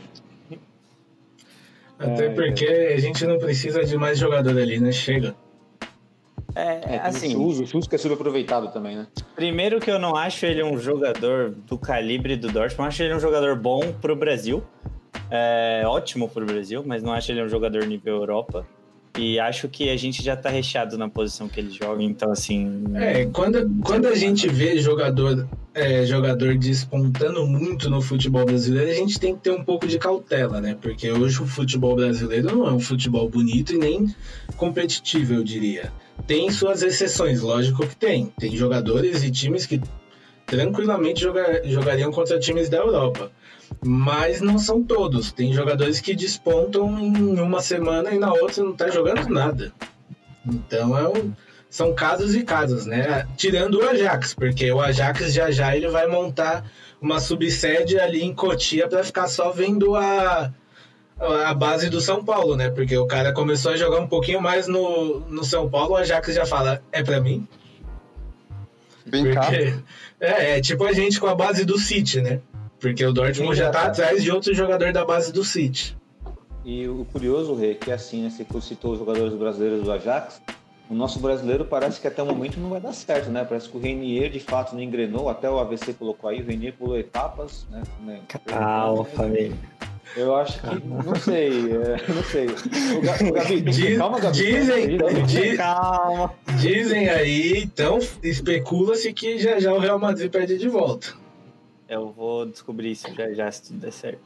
Até É, porque a gente não precisa de mais jogador ali, né? Chega. É, É, assim, o Chus, o que é subaproveitado também, né? primeiro que eu não acho ele um jogador do calibre do Dortmund, eu acho ele um jogador bom pro Brasil. É, ótimo pro Brasil, mas não acho ele um jogador nível Europa. E acho que a gente já tá recheado na posição que ele joga, então assim. É, quando, quando a gente vê jogador, é, jogador despontando muito no futebol brasileiro, a gente tem que ter um pouco de cautela, né? Porque hoje o futebol brasileiro não é um futebol bonito e nem competitivo, eu diria. Tem suas exceções, lógico que tem. Tem jogadores e times que tranquilamente joga- jogariam contra times da Europa. Mas não são todos. Tem jogadores que despontam em uma semana e na outra não tá jogando nada. Então é um, são casos e casos, né? Tirando o Ajax, porque o Ajax já já ele vai montar uma subsede ali em Cotia para ficar só vendo a, a base do São Paulo, né? Porque o cara começou a jogar um pouquinho mais no, no São Paulo, o Ajax já fala, é para mim? Vem cá. Porque, é, é tipo a gente com a base do City, né? Porque o Dortmund já tá atrás de outro jogador da base do City. E o curioso, Rê, que é assim, né? Você citou os jogadores brasileiros do Ajax. O nosso brasileiro parece que até o momento não vai dar certo, né? Parece que o Renier de fato não engrenou, até o AVC colocou aí, o Renier pulou etapas, né? né? Calma, família. Eu acho que, não sei, é, não sei. O, Ga- o Gabi, *laughs* Diz- calma, Gabi. dizem, calma, di- Calma. dizem aí, então especula-se que já já o Real Madrid perde de volta. Eu vou descobrir isso já já, se tudo der certo.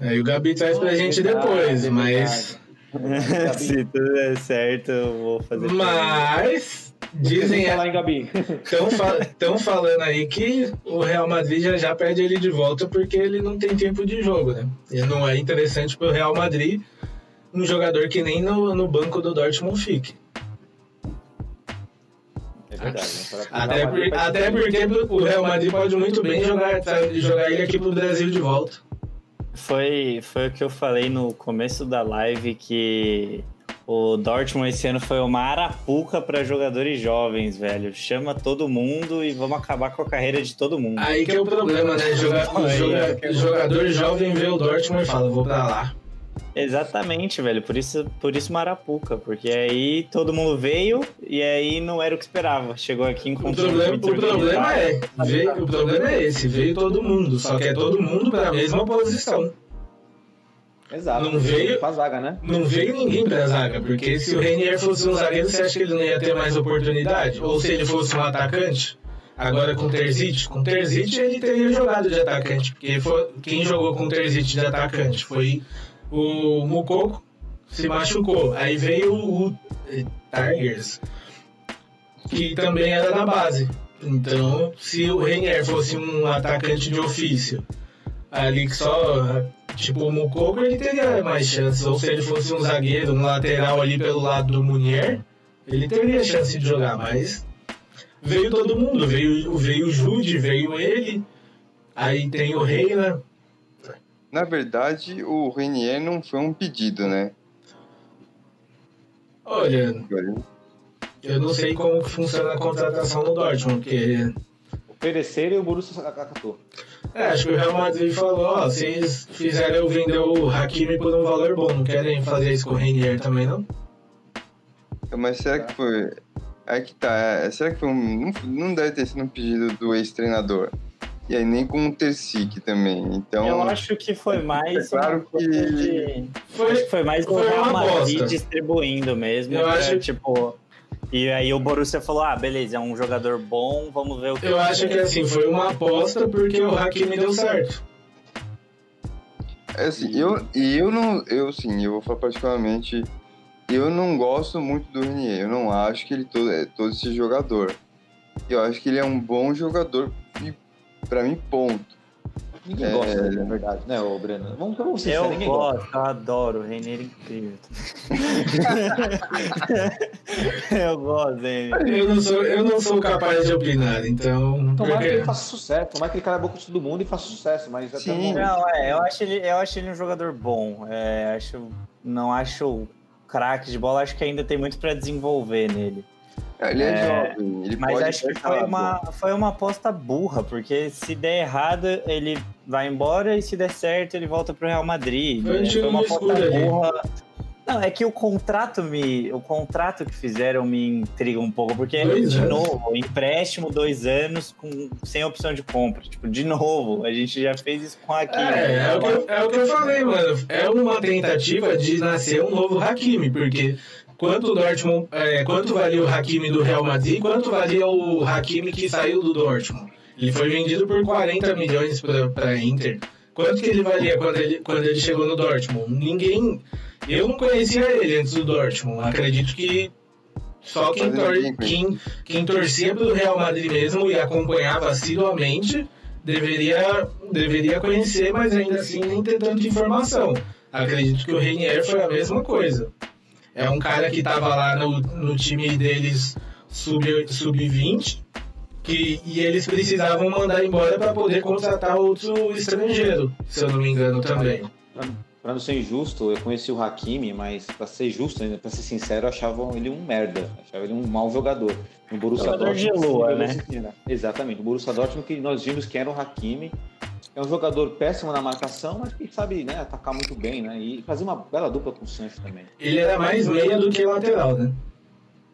Aí o Gabi traz pra gente Verdade, depois, é mas. *laughs* Se tudo der certo, eu vou fazer. Mas dizem Dizem lá em Gabi. estão fa falando aí que o Real Madrid já já perde ele de volta porque ele não tem tempo de jogo, né? E não é interessante pro Real Madrid um jogador que nem no, no banco do Dortmund fique. É verdade, né? Para- Até, Real Madrid por- até porque o Real Madrid pode muito bem jogar, jogar ele aqui pro Brasil de volta. Foi, foi o que eu falei no começo da live que o Dortmund esse ano foi uma arapuca para jogadores jovens, velho. Chama todo mundo e vamos acabar com a carreira de todo mundo. Aí que é o problema, né? Joga- o joga- jogador jovem vê o Dortmund e fala, vou pra lá. Exatamente, velho. Por isso, por isso Marapuca, porque aí todo mundo veio e aí não era o que esperava. Chegou aqui O encontrou problema, o problema é, organizado. veio, o problema é esse, veio todo mundo, só que é todo mundo pra mesma posição. Exato. Não veio- Pra zaga, né? Não veio ninguém pra zaga, porque se o Renier fosse um zagueiro, você acha que ele não ia ter mais oportunidade? Ou se ele fosse um atacante? Agora com o Terzic, com o Terzic ele teria jogado de atacante, porque foi, quem jogou com o Terzic de atacante foi o Mukoko, se machucou. Aí veio o, o Tigers, que também era da base. Então, se o Renier fosse um atacante de ofício, ali que só, tipo, o Mukoko, ele teria mais chances. Ou se ele fosse um zagueiro, um lateral ali pelo lado do Munier, ele teria chance de jogar, mas veio todo mundo. Veio, veio o Jude, veio ele, aí tem o Reina. Na verdade, o Renier não foi um pedido, né? Olha, eu não sei como que funciona a contratação no Dortmund, porque Ofereceram e o Borussia acatou. É, acho que o Real Madrid falou, ó, vocês fizeram eu vender o Hakimi por um valor bom, não querem fazer isso com o Renier também, não? Mas será que foi. Aí que tá. é, Será que foi um. Não, não deve ter sido um pedido do ex-treinador. E aí nem com o Tercic também. Então. Eu acho que foi mais. É claro que- de- Foi, Acho que foi mais do foi Real uma Madrid distribuindo mesmo. Eu pra, acho- tipo. E aí o Borussia falou: ah, beleza, é um jogador bom, vamos ver o que. Eu acho que assim, foi uma aposta porque o Hakimi deu certo. É assim, eu, e eu não. Eu sim, eu vou falar particularmente. Eu não gosto muito do Renier. Eu não acho que ele todo, é todo esse jogador. Eu acho que ele é um bom jogador e pra mim, ponto. Ninguém É. gosta dele, na verdade, né, ô Breno? Vamos pra você, Eu ninguém gosta. gosto, eu adoro. O Reiner é incrível. *laughs* eu gosto dele. Eu não sou, eu não sou capaz de opinar, então. Tomara que ele faça sucesso, tomara que ele cala a boca de todo mundo e faça sucesso, mas até Sim. o Não, é, eu acho ele, eu acho ele um jogador bom. É, acho, não acho craque de bola, acho que ainda tem muito pra desenvolver nele. Ele é, É, jovem, ele Mas pode acho que foi uma, foi uma aposta burra, porque se der errado, ele vai embora e se der certo, ele volta pro Real Madrid. Foi né? tiro uma aposta burra. Não, é que o contrato me. O contrato que fizeram me intriga um pouco, porque, Dois de anos. novo, empréstimo dois anos com, sem opção de compra. Tipo, de novo, a gente já fez isso com aqui. É, é o, que, é o que eu falei, mano. É uma tentativa de nascer um novo Hakimi, porque quanto o Dortmund, é, quanto valia o Hakimi do Real Madrid, quanto valia o Hakimi que saiu do Dortmund? Ele foi vendido por 40 milhões pra, pra Inter. Quanto que ele valia quando ele, quando ele chegou no Dortmund? Ninguém. Eu não conhecia ele antes do Dortmund. Acredito que só quem, tor quem, quem torcia pro Real Madrid mesmo e acompanhava assiduamente deveria, deveria conhecer, mas ainda assim nem ter tanta informação. Acredito que o Reinier foi a mesma coisa. É um cara que estava lá no, no time deles sub- sub-20 que, e eles precisavam mandar embora para poder contratar outro estrangeiro, se eu não me engano também. Pra não ser injusto, eu conheci o Hakimi, mas pra ser justo, ainda pra ser sincero, eu achava ele um merda. Achava ele um mau jogador. No Borussia Jogador de Dortmund, lua, ele né? Exatamente. No Borussia Dortmund que nós vimos que era o Hakimi. É um jogador péssimo na marcação, mas que sabe né, atacar muito bem, né? E fazer uma bela dupla com o Sancho também. Ele era mais meia do que lateral, né?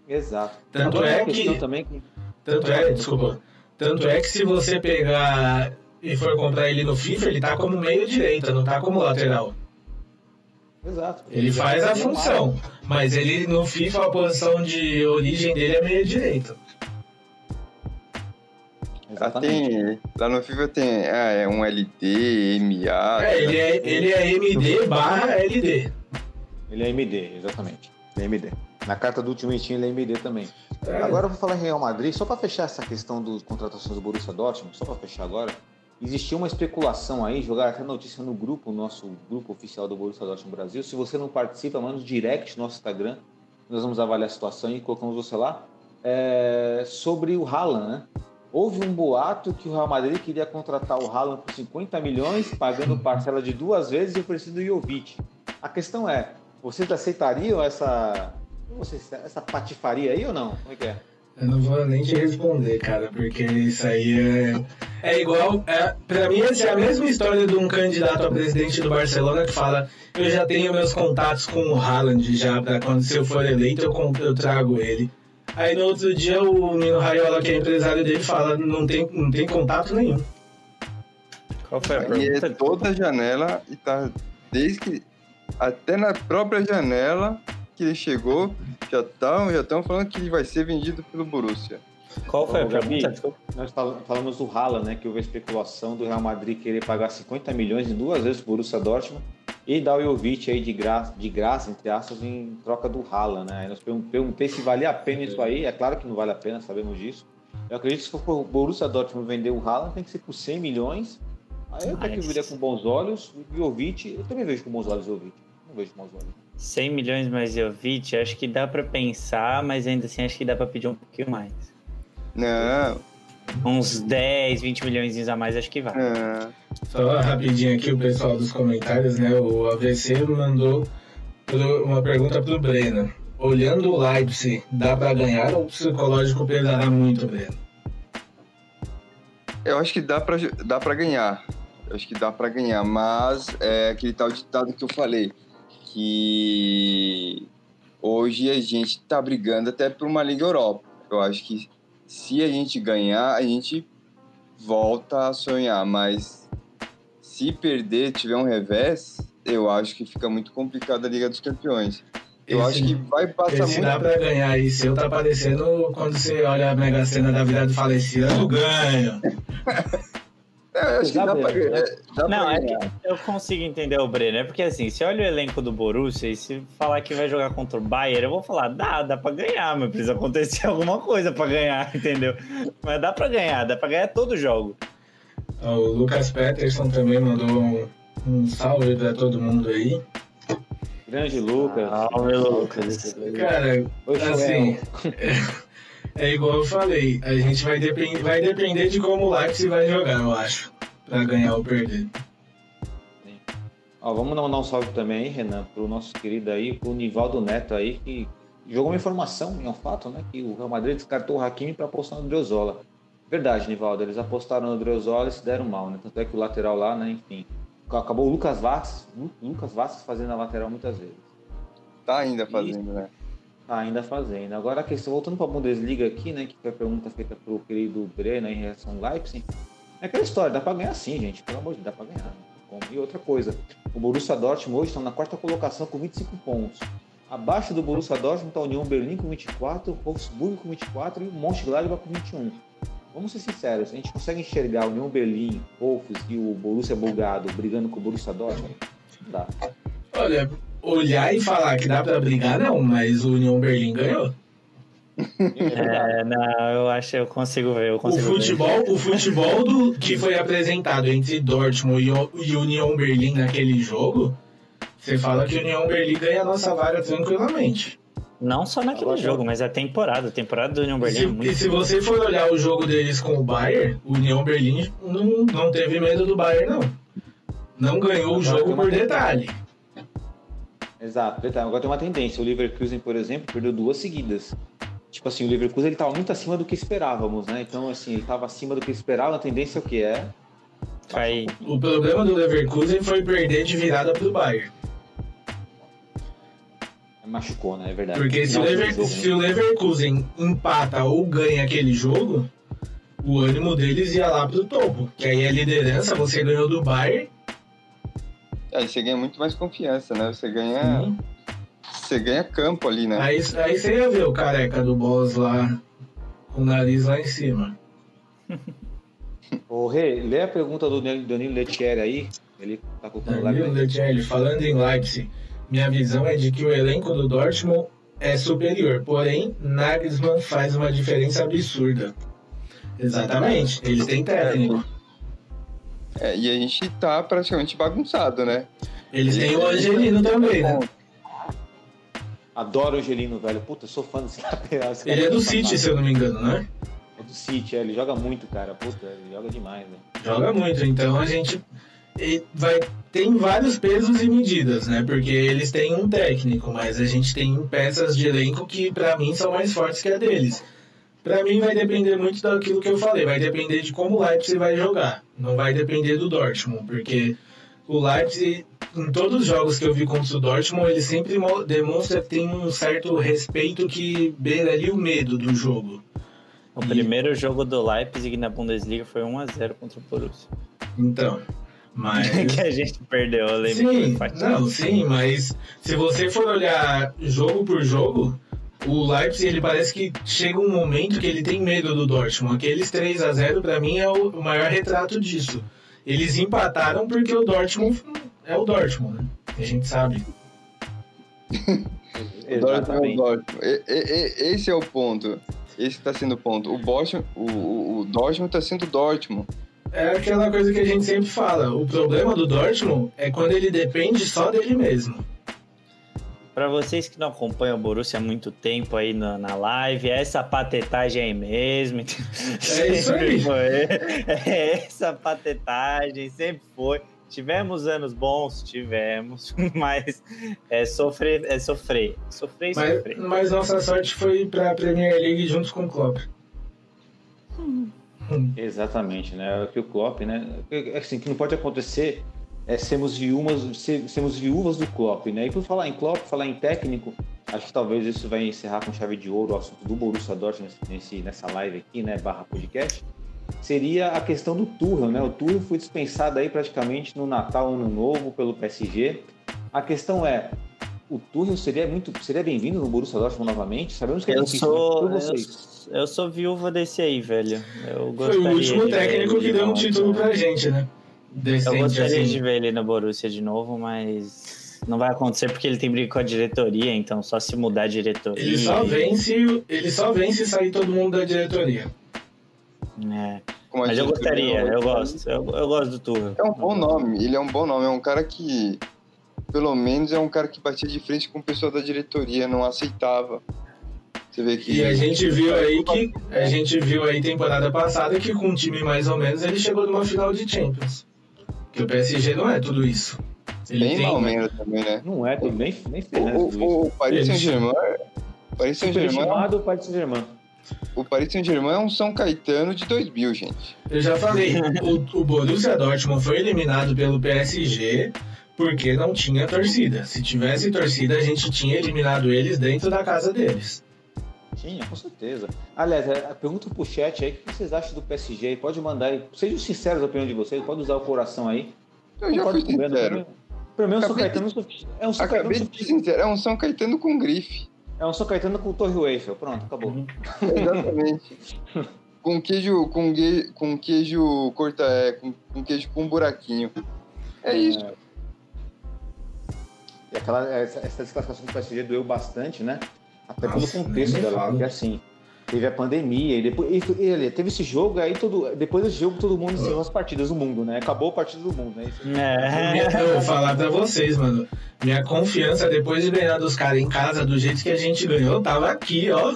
Exato. Tanto Agora, é que- também que Tanto é, desculpa. Tanto é que se você pegar e for comprar ele no FIFA, ele tá como meio direita, não tá como lateral. Exato. Ele faz a função, mas ele no FIFA a posição de origem dele é meio Lá, Exatamente. tem, lá no FIFA tem ah, é um LD, MA. É, ele é, ele é MD barra LD. Ele é MD, exatamente. Ele é MD. Na carta do Ultimate Team ele é MD também. É. Agora eu vou falar em Real Madrid, só para fechar essa questão das contratações do Borussia Dortmund, só para fechar agora. Existia uma especulação aí, jogar até notícia no grupo, nosso grupo oficial do Borussia Dortmund Brasil. Se você não participa, manda um direct no nosso Instagram. Nós vamos avaliar a situação e colocamos você lá. É, sobre o Haaland, né? Houve um boato que o Real Madrid queria contratar o Haaland por 50 milhões, pagando parcela de duas vezes e oferecendo o Jovic. A questão é, vocês aceitariam essa, essa patifaria aí ou não? Como é que é? Eu não vou nem te responder, cara, porque isso aí é. É igual. É, pra mim, essa é a mesma história de um candidato a presidente do Barcelona que fala: Eu já tenho meus contatos com o Haaland, já pra quando se eu for eleito eu, eu trago ele. Aí no outro dia o Nino Raiola, que é empresário dele, fala: Não tem, não tem contato nenhum. Qual foi a E é pergunta? toda a janela e tá desde que até na própria janela que ele chegou, já estão já tão falando que ele vai ser vendido pelo Borussia. Qual foi a pergunta? Nós fal- falamos do Haaland, né? Que houve a especulação do Real Madrid querer pagar 50 milhões em duas vezes por Borussia Dortmund e dar o Jovic aí de graça, de graça, entre aspas, em troca do Haaland, né? Aí nós pergun- perguntei se valia a pena isso aí. É claro que não vale a pena, sabemos disso. Eu acredito que se for o Borussia Dortmund vender o Haaland, tem que ser por 100 milhões. Aí eu até que veria com bons olhos. O Jovic, eu também vejo com bons olhos o Jovic. Não vejo com bons olhos. 100 milhões mais Jovic, acho que dá pra pensar, mas ainda assim acho que dá pra pedir um pouquinho mais. Não, Uns 10, 20 milhões a mais, acho que vai. não. Só rapidinho aqui o pessoal dos comentários, né? O AVC mandou uma pergunta pro Breno. Olhando o Leipzig, dá pra ganhar ou o psicológico pesará muito, Breno? Eu acho que dá pra, dá pra ganhar. Eu acho que dá pra ganhar, mas é aquele tal ditado que eu falei, que hoje a gente tá brigando até por uma Liga Europa. Eu acho que se a gente ganhar, a gente volta a sonhar, mas se perder, tiver um revés, eu acho que fica muito complicado a Liga dos Campeões. Eu Esse- acho que vai passar muito dá pra ganhar aí, seu tá parecendo quando você olha a Mega Sena da virada e fala, esse ano eu ganho. *laughs* É, eu acho que dá pra, né? é, dá Não, pra é que eu consigo entender o Breno, é porque assim, se olha o elenco do Borussia e se falar que vai jogar contra o Bayern, eu vou falar, dá, dá pra ganhar, mas precisa acontecer *laughs* alguma coisa pra ganhar, *laughs* entendeu? Mas dá pra ganhar, dá pra ganhar todo jogo. O Lucas Peterson também mandou um, um salve pra todo mundo aí. Grande Lucas. Salve, Lucas. Cara, Oi, assim, *laughs* é, igual eu falei, a gente vai, depend, vai depender de como o Leipzig vai jogar, eu acho, pra ganhar ou perder. Ó, vamos mandar um salve também aí, Renan, pro nosso querido aí, pro Nivaldo Neto aí, que jogou uma informação, é um fato, né? Que o Real Madrid descartou o Hakimi para apostar no Driozola. Verdade, Nivaldo, eles apostaram no Driozola e se deram mal, né? Tanto é que o lateral lá, né, enfim. Acabou o Lucas Lu- Lucas Vasquez fazendo a lateral muitas vezes. Tá ainda fazendo, né? Ainda fazendo. Agora a questão, voltando para a Bundesliga aqui, né, que foi a pergunta feita pro querido Breno em relação ao Leipzig, é aquela história, dá para ganhar sim, gente, pelo amor de Deus, dá para ganhar. E outra coisa, o Borussia Dortmund hoje está na quarta colocação com 25 pontos. Abaixo do Borussia Dortmund está a União Berlim com 24, o Wolfsburg com 24 e o Mönchengladbach com 21. Vamos ser sinceros, a gente consegue enxergar a União Berlim, Wolfs e o Borussia Bulgado brigando com o Borussia Dortmund? Dá. Olha, olhar e falar que dá pra brigar, não, mas o União Berlim ganhou. É, não, eu acho que eu consigo ver, eu O consigo ver. futebol, o futebol do, que foi apresentado entre Dortmund e, o- União Berlim naquele jogo, você fala que União Berlim ganha a nossa vaga tranquilamente. Não só naquele jogo, mas a temporada. A temporada do União E Berlim se, é muito e se você for olhar o jogo deles com o Bayern, o União Berlim não, não teve medo do Bayern, não. Não ganhou o jogo por detalhe. Exato, detalhe. Agora tem uma tendência. O Leverkusen, por exemplo, perdeu duas seguidas. Tipo assim, o Leverkusen ele estava muito acima do que esperávamos, né? Então, assim, ele estava acima do que esperava. A tendência é o que é? Aí, O problema do Leverkusen foi perder de virada pro Bayern. Machucou, né? É verdade. Porque se o, Não, Lever- jogo, se o Leverkusen empata ou ganha aquele jogo, o ânimo deles ia lá pro topo. Que aí a liderança você ganhou do Bayern. Aí você ganha muito mais confiança, né? Você ganha. Você ganha campo ali, né? Aí, aí você ia ver o careca do boss lá, com o nariz lá em cima. Ô, Rê, lê a pergunta do Danilo Letieri aí. Ele tá colocando lá. Danilo Letielli, falando em Leipzig, minha visão é de que o elenco do Dortmund é superior, porém Nagelsmann faz uma diferença absurda. Exatamente, eles têm técnico. É, e a gente tá praticamente bagunçado, né? Eles têm o Angelino também, né? Adoro o Angelino, velho. Puta, eu sou fã desse lateral. *laughs* Esse Ele é do muito City, se eu não me engano, né? É do City, é, ele joga muito, cara. Puta, ele joga demais, né? Joga muito, então a gente vai tem vários pesos e medidas, né? Porque eles têm um técnico, mas a gente tem peças de elenco que pra mim são mais fortes que a deles. Pra mim vai depender muito daquilo que eu falei, vai depender de como o Leipzig vai jogar. Não vai depender do Dortmund, porque o Leipzig em todos os jogos que eu vi contra o Dortmund, ele sempre mo- demonstra que tem um certo respeito que beira ali o medo do jogo. o primeiro jogo do Leipzig na Bundesliga foi 1x0 contra o Borussia. Então, mas *laughs* que a gente perdeu, eu lembro. Sim, não, sim, mas se você for olhar jogo por jogo, o Leipzig ele parece que chega um momento que ele tem medo do Dortmund. Aqueles 3 a 0 para mim é o o maior retrato disso. Eles empataram porque o Dortmund é o Dortmund, né? A gente sabe. *laughs* O Dortmund é o Dortmund. E- e- e- Esse é o ponto. Esse tá sendo o ponto. O, Boston, o, o, o Dortmund tá sendo Dortmund. É aquela coisa que a gente sempre fala. O problema do Dortmund é quando ele depende só dele mesmo. Pra vocês que não acompanham o Borussia há muito tempo aí na, na live, é essa patetagem aí mesmo. *laughs* É isso aí. Foi. É essa patetagem, sempre foi. Tivemos anos bons, tivemos, *laughs* mas é sofrer, é sofrer. Sofrer e Mas, sofrer. mas nossa sorte foi pra Premier League junto com o Klopp. Exatamente, né? É que o Klopp, né? É assim, que não pode acontecer é sermos viúvas, ser- sermos viúvas do Klopp, né? E por falar em Klopp, falar em técnico, acho que talvez isso vai encerrar com chave de ouro o assunto do Borussia Dortmund nesse, nessa live aqui, né? Barra podcast. Seria a questão do Tuchel, né? O Tuchel foi dispensado aí praticamente no Natal, Ano Novo pelo PSG. A questão é, o Tuchel seria muito, seria bem-vindo no Borussia Dortmund novamente? Sabemos que é Eu difícil, sou, mas eu, por vocês. eu sou viúva desse aí, velho. Eu Foi o último técnico que de deu um título pra gente, né? Eu gostaria assim. de ver ele no Borussia de novo, mas não vai acontecer porque ele tem briga com a diretoria, então só se mudar a diretoria. Ele só vence, ele só vence e sair todo mundo da diretoria. É. Mas eu gostaria, viu, eu gosto. Eu, eu gosto do Tuchel. É um bom nome, ele é um bom nome, é um cara que, pelo menos, é um cara que batia de frente com o pessoal da diretoria, não aceitava. Você vê que. E a gente viu aí que a gente viu aí temporada passada que com um time mais ou menos ele chegou numa final de Champions. Que o PSG não é tudo isso. Ele Bem tem mal menos também, né? Não é, tudo nem, nem O, Fernandes. o, isso. o Paris Saint-Germain. o Paris Saint-Germain Superestimado o Paris Saint-Germain. o Paris Saint-Germain é um São Caetano de 2000, gente. Eu já falei, o, o Borussia Dortmund foi eliminado pelo PSG porque não tinha torcida. Se tivesse torcida, a gente tinha eliminado eles dentro da casa deles. Tinha, com certeza. Aliás, é, a pergunta pro chat aí, o que vocês acham do PSG? Pode mandar aí. Sejam sinceros a opinião de vocês, pode usar o coração aí. Eu já Concordo fui sincero. Pra mim, é um São Acabei Caetano. É um São Caetano, Acabei de ser sincero, é um São Caetano com grife. é um São Caetano com Torre Eiffel. Pronto, acabou. Exatamente. *laughs* com queijo, com, gue- com queijo corta, é, com, com queijo com buraquinho. É isso. E aquela, essa, essa desclassificação do PSG doeu bastante, né? Até pelo contexto dela, fala. porque assim, teve a pandemia, e depois e, e, teve esse jogo, aí todo, depois desse jogo todo mundo encerrou as partidas do mundo, né? Acabou a partida do mundo, né? Isso- É. Eu vou falar pra vocês, mano. Minha confiança depois de ganhar dos caras em casa do jeito que a gente ganhou, tava aqui, ó.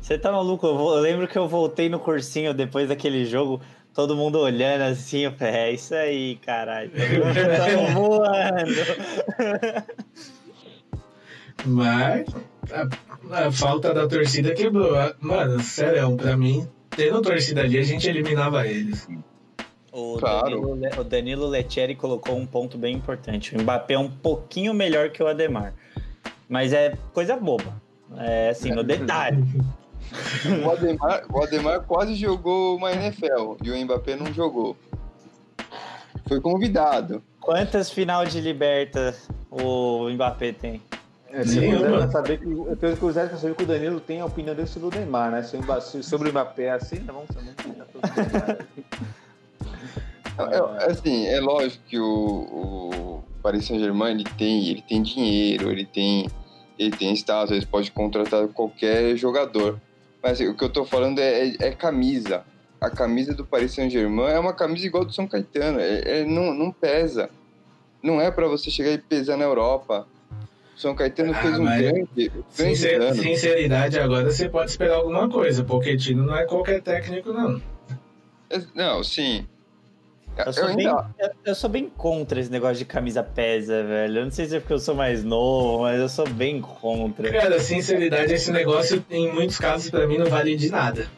Você tá maluco? Eu, vou- eu lembro que eu voltei no cursinho depois daquele jogo, todo mundo olhando assim, eu falei, é isso aí, caralho. *laughs* Tamo voando. *laughs* Mas a, a falta da torcida quebrou. Mano, sério, pra mim, tendo torcida ali, a gente eliminava eles. O, Claro. Danilo, o Danilo Lettieri colocou um ponto bem importante. O Mbappé é um pouquinho melhor que o Ademar. Mas é coisa boba. É assim, no detalhe. *laughs* O Ademar, o Ademar quase jogou uma NFL e o Mbappé não jogou. Foi convidado. Quantas final de liberta o Mbappé tem? É, se quiser pra saber que, eu tenho curiosidade pra saber que o Danilo tem a opinião dele sobre o Neymar, né? Se sobre o Mbappé é assim, não vamos saber. É, assim, é lógico que o, o Paris Saint-Germain ele tem, ele tem dinheiro, ele tem, ele tem status, ele pode contratar qualquer jogador. Mas assim, o que eu tô falando é, é- é camisa. A camisa do Paris Saint-Germain é uma camisa igual do São Caetano, é, é- não, não pesa. Não é pra você chegar e pesar na Europa. São Caetano Ah, fez um grande, grande Sincer- ano. sinceridade, agora você pode esperar alguma coisa. Pochettino não é qualquer técnico, não. É- Não, sim. Eu sou, Eu bem, ainda, eu, eu sou bem contra esse negócio de camisa pesa, velho. Eu não sei se é porque eu sou mais novo, mas eu sou bem contra. Cara, sinceridade, esse negócio, em muitos casos, pra mim, não vale de nada.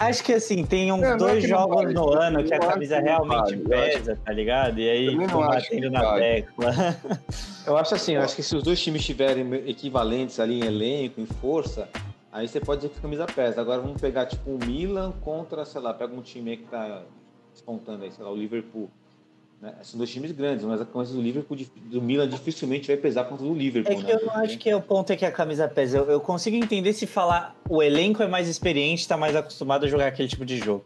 Acho que assim, tem uns É, não é dois não jogos vale. no ano que a camisa que realmente vale. Pesa, tá ligado? E aí ficam batendo na vale. tecla. *laughs* Eu acho assim, eu acho que se os dois times estiverem equivalentes ali em elenco, em força, aí você pode dizer que a camisa pesa. Agora vamos pegar tipo o Milan contra, sei lá, pega um time aí que tá despontando aí, sei lá, o Liverpool. Né? São dois times grandes, mas a camisa do Liverpool, do Milan dificilmente vai pesar contra o Liverpool, É que né? eu não acho que é o ponto é que a camisa pesa. Eu, eu consigo entender se falar o elenco é mais experiente, tá mais acostumado a jogar aquele tipo de jogo.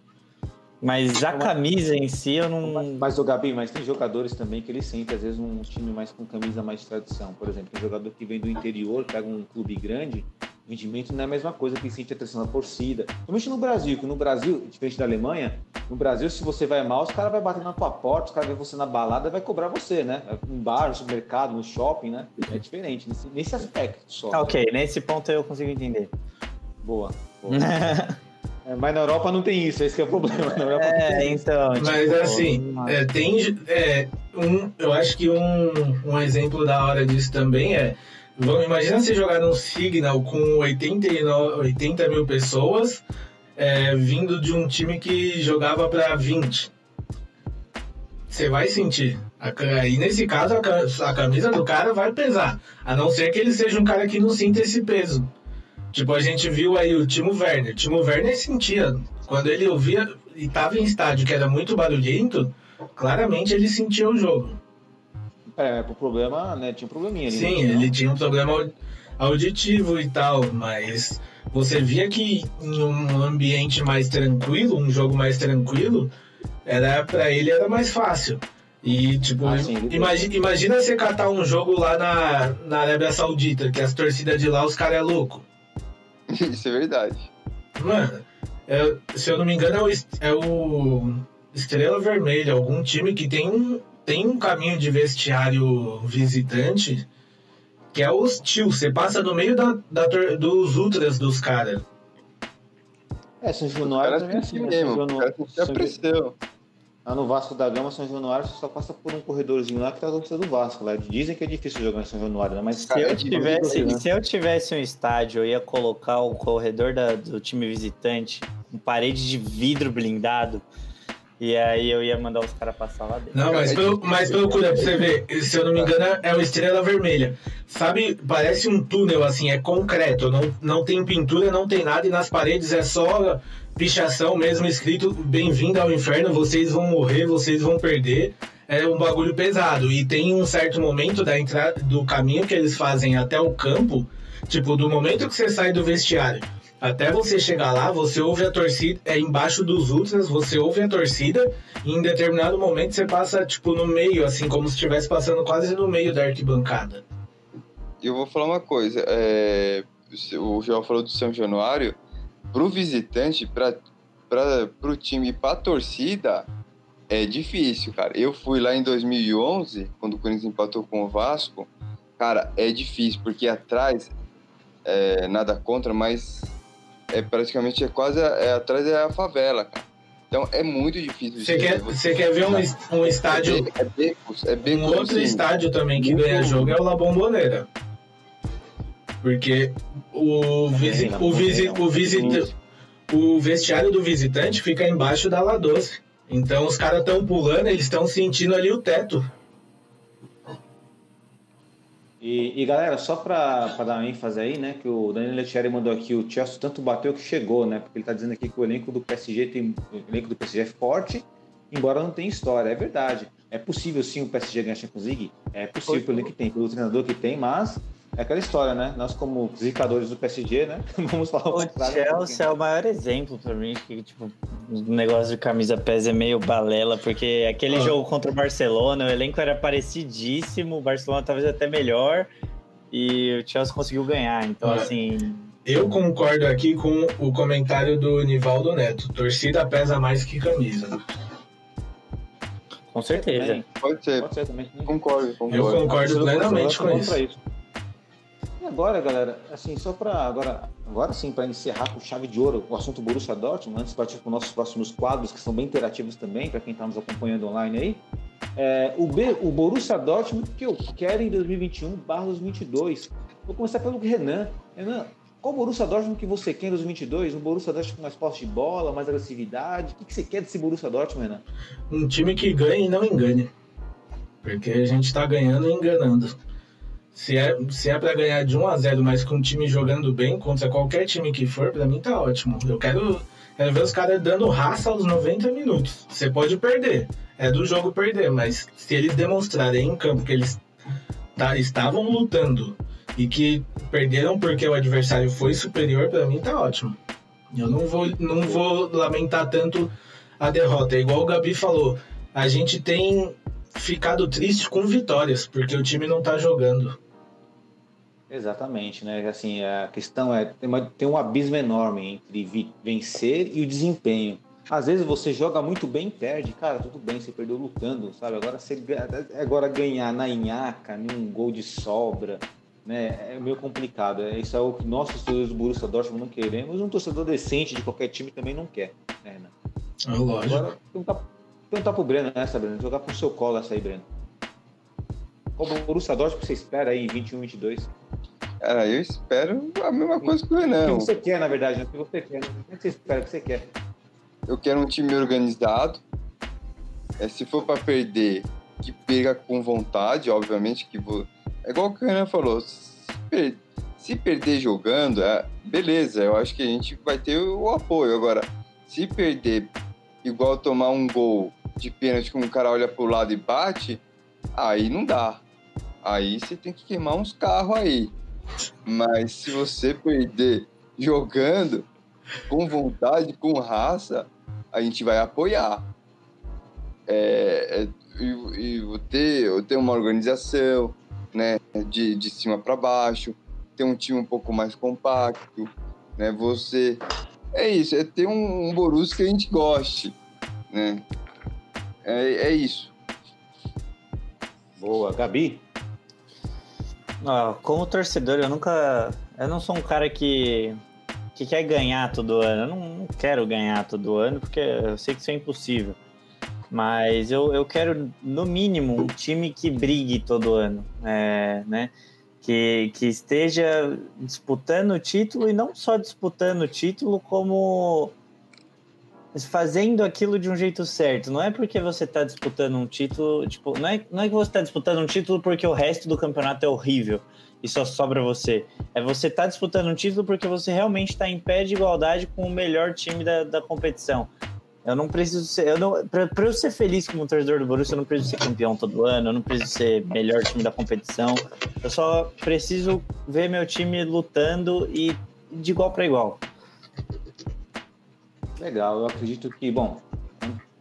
Mas a camisa em si, eu não. Mas o Gabi, mas tem jogadores também que eles sentem, às vezes, um time mais com camisa mais de tradição. Por exemplo, tem jogador que vem do interior, pega um clube grande, rendimento não é a mesma coisa que sente a atenção da torcida. Principalmente no Brasil, que no Brasil, diferente da Alemanha, no Brasil, se você vai mal, os caras vão bater na tua porta, os caras vêm você na balada e vai cobrar você, né? No bar, no supermercado, no shopping, né? É diferente, nesse, nesse aspecto só. Ah, ok, nesse ponto eu consigo entender. Boa. boa. *laughs* É, mas na Europa não tem isso, esse que é o problema. Na Europa não É, tem isso. então. Mas tipo, assim, é, tem. é, um, eu acho que um, um exemplo da hora disso também é. Vamos, imagina você jogar num Signal com 89, 80 mil pessoas, é, vindo de um time que jogava para 20. Você vai sentir. Aí nesse caso a ca- a camisa do cara vai pesar. A não ser que ele seja um cara que não sinta esse peso. Tipo, a gente viu aí o Timo Werner. O Timo Werner sentia. Quando ele ouvia e tava em estádio que era muito barulhento, claramente ele sentia o jogo. É, o problema, né? Tinha um probleminha ali. Sim, né? ele tinha um problema au- auditivo e tal, mas você via que em um ambiente mais tranquilo, um jogo mais tranquilo, era para ele era mais fácil. E tipo, Ah, sim, imagina, imagina você catar um jogo lá na, na Arábia Saudita, que as torcidas de lá os caras é louco. *laughs* Isso é verdade. Mano, É, se eu não me engano, é o, é o Estrela Vermelha, algum time que tem um, tem um caminho de vestiário visitante que é hostil. Você passa no meio da, da dos ultras dos caras. É, São Januário também é assim, né? mesmo, São os Januário, lá no Vasco da Gama, São Januário, você só passa por um corredorzinho lá que tá a torcida do Vasco. Lá. Dizem que é difícil jogar em São Januário, né? Mas Se eu, é de- tivesse, né? se eu tivesse um estádio, eu ia colocar o corredor da- do time visitante com parede de vidro blindado. E aí eu ia mandar os caras passar lá dentro. Não, mas, difícil. mas procura pra você ver. Se eu não me engano, é o Estrela Vermelha. Sabe, parece um túnel assim, é concreto. Não, não tem pintura, não tem nada. E nas paredes é só pichação mesmo, escrito Bem-vindo ao inferno, vocês vão morrer, vocês vão perder. É um bagulho pesado. E tem um certo momento da entrada do caminho que eles fazem até o campo. Tipo, do momento que você sai do vestiário até você chegar lá, você ouve a torcida, é embaixo dos ultras, você ouve a torcida, e em determinado momento você passa, tipo, no meio, assim, como se estivesse passando quase no meio da arquibancada. Eu vou falar uma coisa. É, o João falou do São Januário. Pro visitante, pra, pra, pro time pra torcida, é difícil, cara. Eu fui lá em 2011, quando o Corinthians empatou com o Vasco. Cara, é difícil, porque atrás, é, nada contra, mas é praticamente é quase é, atrás é a favela, cara. Então é muito difícil. Você quer, ver. você quer ver um, um estádio, É becos, é um becos outro assim. estádio também que ganha jogo é o La Bombonera. Porque o, visi, La o, visi, Bombonera, o, visita, o vestiário do visitante fica embaixo da La Doce. Então os caras estão pulando, eles estão sentindo ali o teto. E, e, galera, só para dar uma ênfase aí, né, que o Danilo Letieri mandou aqui, o Chelsea tanto bateu que chegou, né, porque ele tá dizendo aqui que o elenco do PSG tem, o elenco do PSG é forte, embora não tenha história, é verdade. É possível sim o PSG ganhar a Champions League, é possível pelo elenco que tem, pelo treinador que tem, mas é aquela história, né, nós como zicadores do PSG, né, *laughs* vamos falar O contrário um Chelsea é o maior exemplo pra mim, que tipo, o negócio de camisa pés é meio balela, porque aquele Ah. jogo contra o Barcelona, o elenco era parecidíssimo, o Barcelona talvez até melhor, e o Chelsea conseguiu ganhar. Então, Ah. assim, Eu concordo aqui com o comentário do Nivaldo Neto. Torcida pesa mais que camisa. com certeza. Pode ser. pode ser também. Concordo, Eu concordo. concordo A torcida do plenamente Barcelona com tá isso. E agora, galera, assim, só para agora, agora sim, para encerrar com chave de ouro o assunto Borussia Dortmund, antes de partir para os nossos próximos quadros, que são bem interativos também, para quem está nos acompanhando online aí. É, o, B, o Borussia Dortmund que eu quero em 2021/2022. Vou começar pelo Renan. Renan, qual Borussia Dortmund que você quer em 2022? Um Borussia Dortmund com mais posse de bola, mais agressividade? O que, que você quer desse Borussia Dortmund, Renan? Um time que ganhe e não engane. Porque a gente tá ganhando e enganando. Se é, se é pra ganhar de 1 a 0 mas com o time jogando bem contra qualquer time que for, pra mim tá ótimo. Eu quero, quero ver os caras dando raça aos 90 minutos. Você pode perder. É do jogo perder, mas se eles demonstrarem em campo que eles tá- estavam lutando e que perderam porque o adversário foi superior, pra mim tá ótimo. Eu não vou, não vou lamentar tanto a derrota. É igual o Gabi falou, a gente tem ficado triste com vitórias, porque o time não tá jogando. Exatamente, né? Assim, a questão é tem, uma- tem um abismo enorme entre vi- vencer e o desempenho. Às vezes você joga muito bem e perde, cara, tudo bem, você perdeu lutando, sabe? Agora você agora ganhar na inhaca, num gol de sobra, né? É meio complicado. É isso é o que nós torcedores do Borussia Dortmund não queremos, um torcedor decente de qualquer time também não quer, né, Renan? É lógico. Agora, perguntar, perguntar pro Breno essa, Breno, jogar pro seu colo essa aí, Breno. Qual Borussia Dortmund você espera aí em 21, 22? Cara, eu espero a mesma coisa que o O que Renan. você quer, na verdade, né? O que você quer. né? O que você espera, o que você quer? Eu quero um time organizado. É, se for para perder, que perca com vontade, obviamente que vou. É igual o que o Renan falou. Se, per- se perder jogando, é, beleza, eu acho que a gente vai ter o apoio. Agora, se perder igual tomar um gol de pênalti que um cara olha pro lado e bate, aí não dá. Aí você tem que queimar uns carros aí. Mas se você perder jogando com vontade, com raça, a gente vai apoiar. É, é, e, e ter, ter uma organização, né, de, de cima para baixo, ter um time um pouco mais compacto, né, você é isso, é ter um, um Borussia que a gente goste, né? É, é isso. Boa. Gabi? Ó, como torcedor, eu nunca. Eu não sou um cara que, que quer ganhar todo ano. Eu não, não quero ganhar todo ano, porque eu sei que isso é impossível. Mas eu, eu quero, no mínimo, um time que brigue todo ano. É, né? Que, que esteja disputando o título e não só disputando o título, como fazendo aquilo de um jeito certo. Não é porque você está disputando um título, tipo, não é, não é que você está disputando um título porque o resto do campeonato é horrível e só sobra você. É você tá disputando um título porque você realmente está em pé de igualdade com o melhor time da, da competição. Eu não preciso ser. Eu não, pra, pra eu ser feliz como torcedor do Borussia, eu não preciso ser campeão todo ano, eu não preciso ser melhor time da competição. Eu só preciso ver meu time lutando e de igual para igual. Legal, eu acredito que, bom,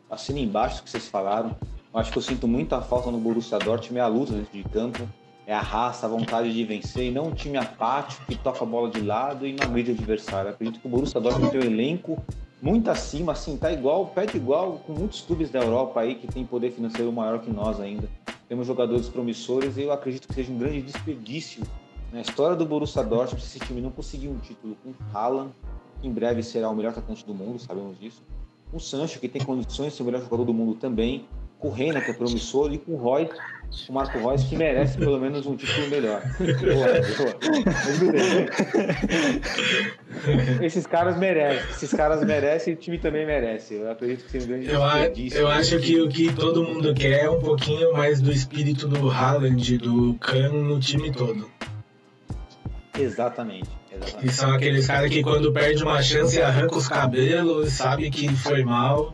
assina embaixo o que vocês falaram. Eu acho que eu sinto muita falta no Borussia Dortmund, é a luta dentro de campo, é a raça, a vontade de vencer, e não um time apático que toca a bola de lado e não agride o adversário. Eu acredito que o Borussia Dortmund tem um elenco muito acima, assim, tá igual, pede igual com muitos clubes da Europa aí que tem poder financeiro maior que nós ainda. Temos jogadores promissores e eu acredito que seja um grande desperdício na história do Borussia Dortmund se esse time não conseguir um título com Haaland, em breve será o melhor atacante do mundo, sabemos disso. O Sancho, que tem condições de ser o melhor jogador do mundo também. Com o Reina, que é promissor, e com o Roy, o Marco Reus, que merece pelo menos um título melhor. Esses caras merecem. Esses caras merecem e o time também merece. Eu acredito que seja um grande Eu, a- eu acho que o que todo mundo quer é um pouquinho mais do espírito do Haaland, do Khan no time todo. Exatamente. E são aqueles caras que quando perde uma chance arranca os cabelos, sabe que foi mal.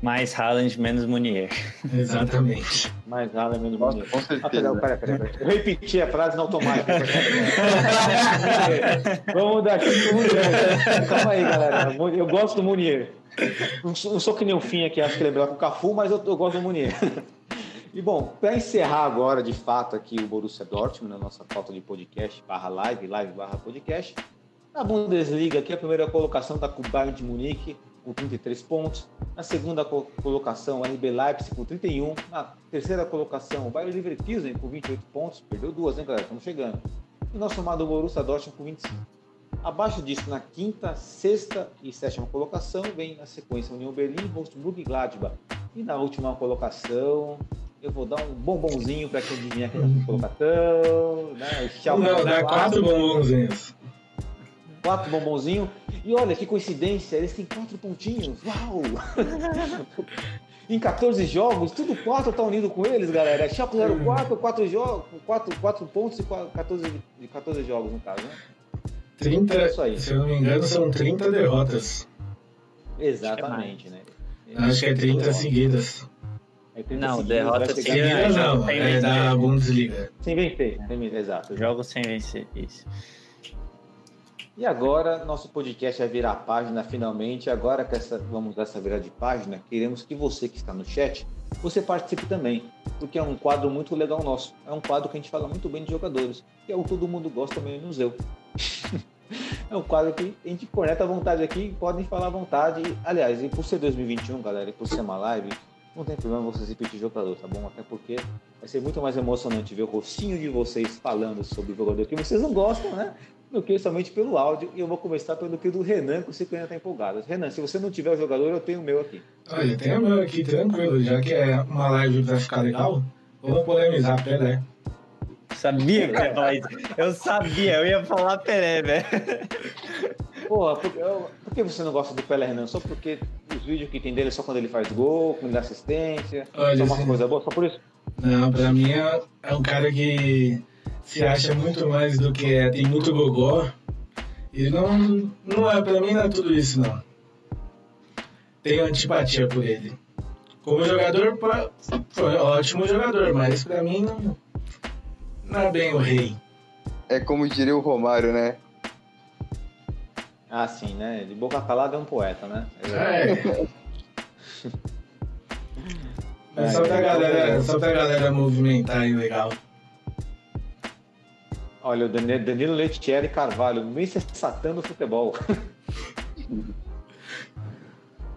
Mais Haaland, menos Munier. Exatamente. Mais é menos bonito. com Ah, certeza. perdão, peraí, peraí, peraí. Eu repeti a frase no automático. *laughs* Vamos dar aqui pro Munier. Calma aí, galera. Eu gosto do Munier. Não sou, não sou que nem o Fim aqui, acho que ele é melhor que o Cafu, mas eu, eu gosto do Munier. E bom, para encerrar agora, de fato, aqui o Borussia Dortmund, na nossa pauta de podcast, barra live, live barra podcast. Na Bundesliga, aqui a primeira colocação está com o Bayern de Munique, com 33 pontos. Na segunda co- colocação, RB Leipzig com 31. Na terceira colocação, o Bayern Leverkusen com 28 pontos. Perdeu duas, hein, galera? Estamos chegando. E nosso amado Borussia Dortmund com 25. Abaixo disso, na quinta, sexta e sétima colocação, vem na sequência União Berlim, Wolfsburg e Gladbach. E na última colocação, eu vou dar um bombonzinho para quem adivinhar quem tá na colocação. Né? Não, dá quatro bombonzinhos. quatro bombonzinhos. E olha que coincidência, eles têm quatro pontinhos. Uau! *laughs* em 14 jogos, tudo quatro tá unido com eles, galera. Schalke 04, quatro jogos, quatro, quatro pontos e quatro- 14, de 14 jogos no caso, né? 30, É isso aí. se eu não me engano, são 30 derrotas. Exatamente, né? Acho que é 30 seguidas. É 30 Não, derrota seguida. Seguidas já não, não tem é da. Bundesliga. Sem vencer, sem vencer, exato. Jogo sem vencer, isso. E agora, nosso podcast vai virar a página finalmente. Agora que essa, vamos dar essa virada de página, queremos que você que está no chat, você participe também, porque é um quadro muito legal nosso. É um quadro que a gente fala muito bem de jogadores, que é o todo mundo gosta, menos eu. *laughs* é um quadro que a gente conecta à vontade aqui, podem falar à vontade. Aliás, e por ser 2021, galera, e por ser uma live, não tem problema vocês repetir jogador, tá bom? Até porque vai ser muito mais emocionante ver o rostinho de vocês falando sobre o jogador que vocês não gostam, né? do que somente pelo áudio. E eu vou começar pelo que do Renan, que que ainda está empolgado. Renan, se você não tiver o jogador, eu tenho o meu aqui. Olha, tem o meu aqui tranquilo, já que é uma live pra ficar legal. Vamos polemizar, Pelé. Sabia que falar isso. Eu sabia, eu ia falar Pelé, velho. Porra, por, eu- por que você não gosta do Pelé, Renan? Só porque os vídeos que tem dele é só quando ele faz gol, quando ele dá assistência, Olha, só uma coisa boa, só por isso? Não, pra mim é, é um cara que se acha muito mais do que é, tem muito gogó. E não, não é, pra mim não é tudo isso, não. Tenho antipatia por ele. Como jogador, foi um ótimo jogador, mas pra mim não, não é bem o rei. É como diria o Romário, né? Ah, sim, né? De boca calada é um poeta, né? É. Mas só pra galera, só pra galera movimentar aí legal. Olha, o Danilo, Lettieri Carvalho, Mr. Satã do futebol. *laughs*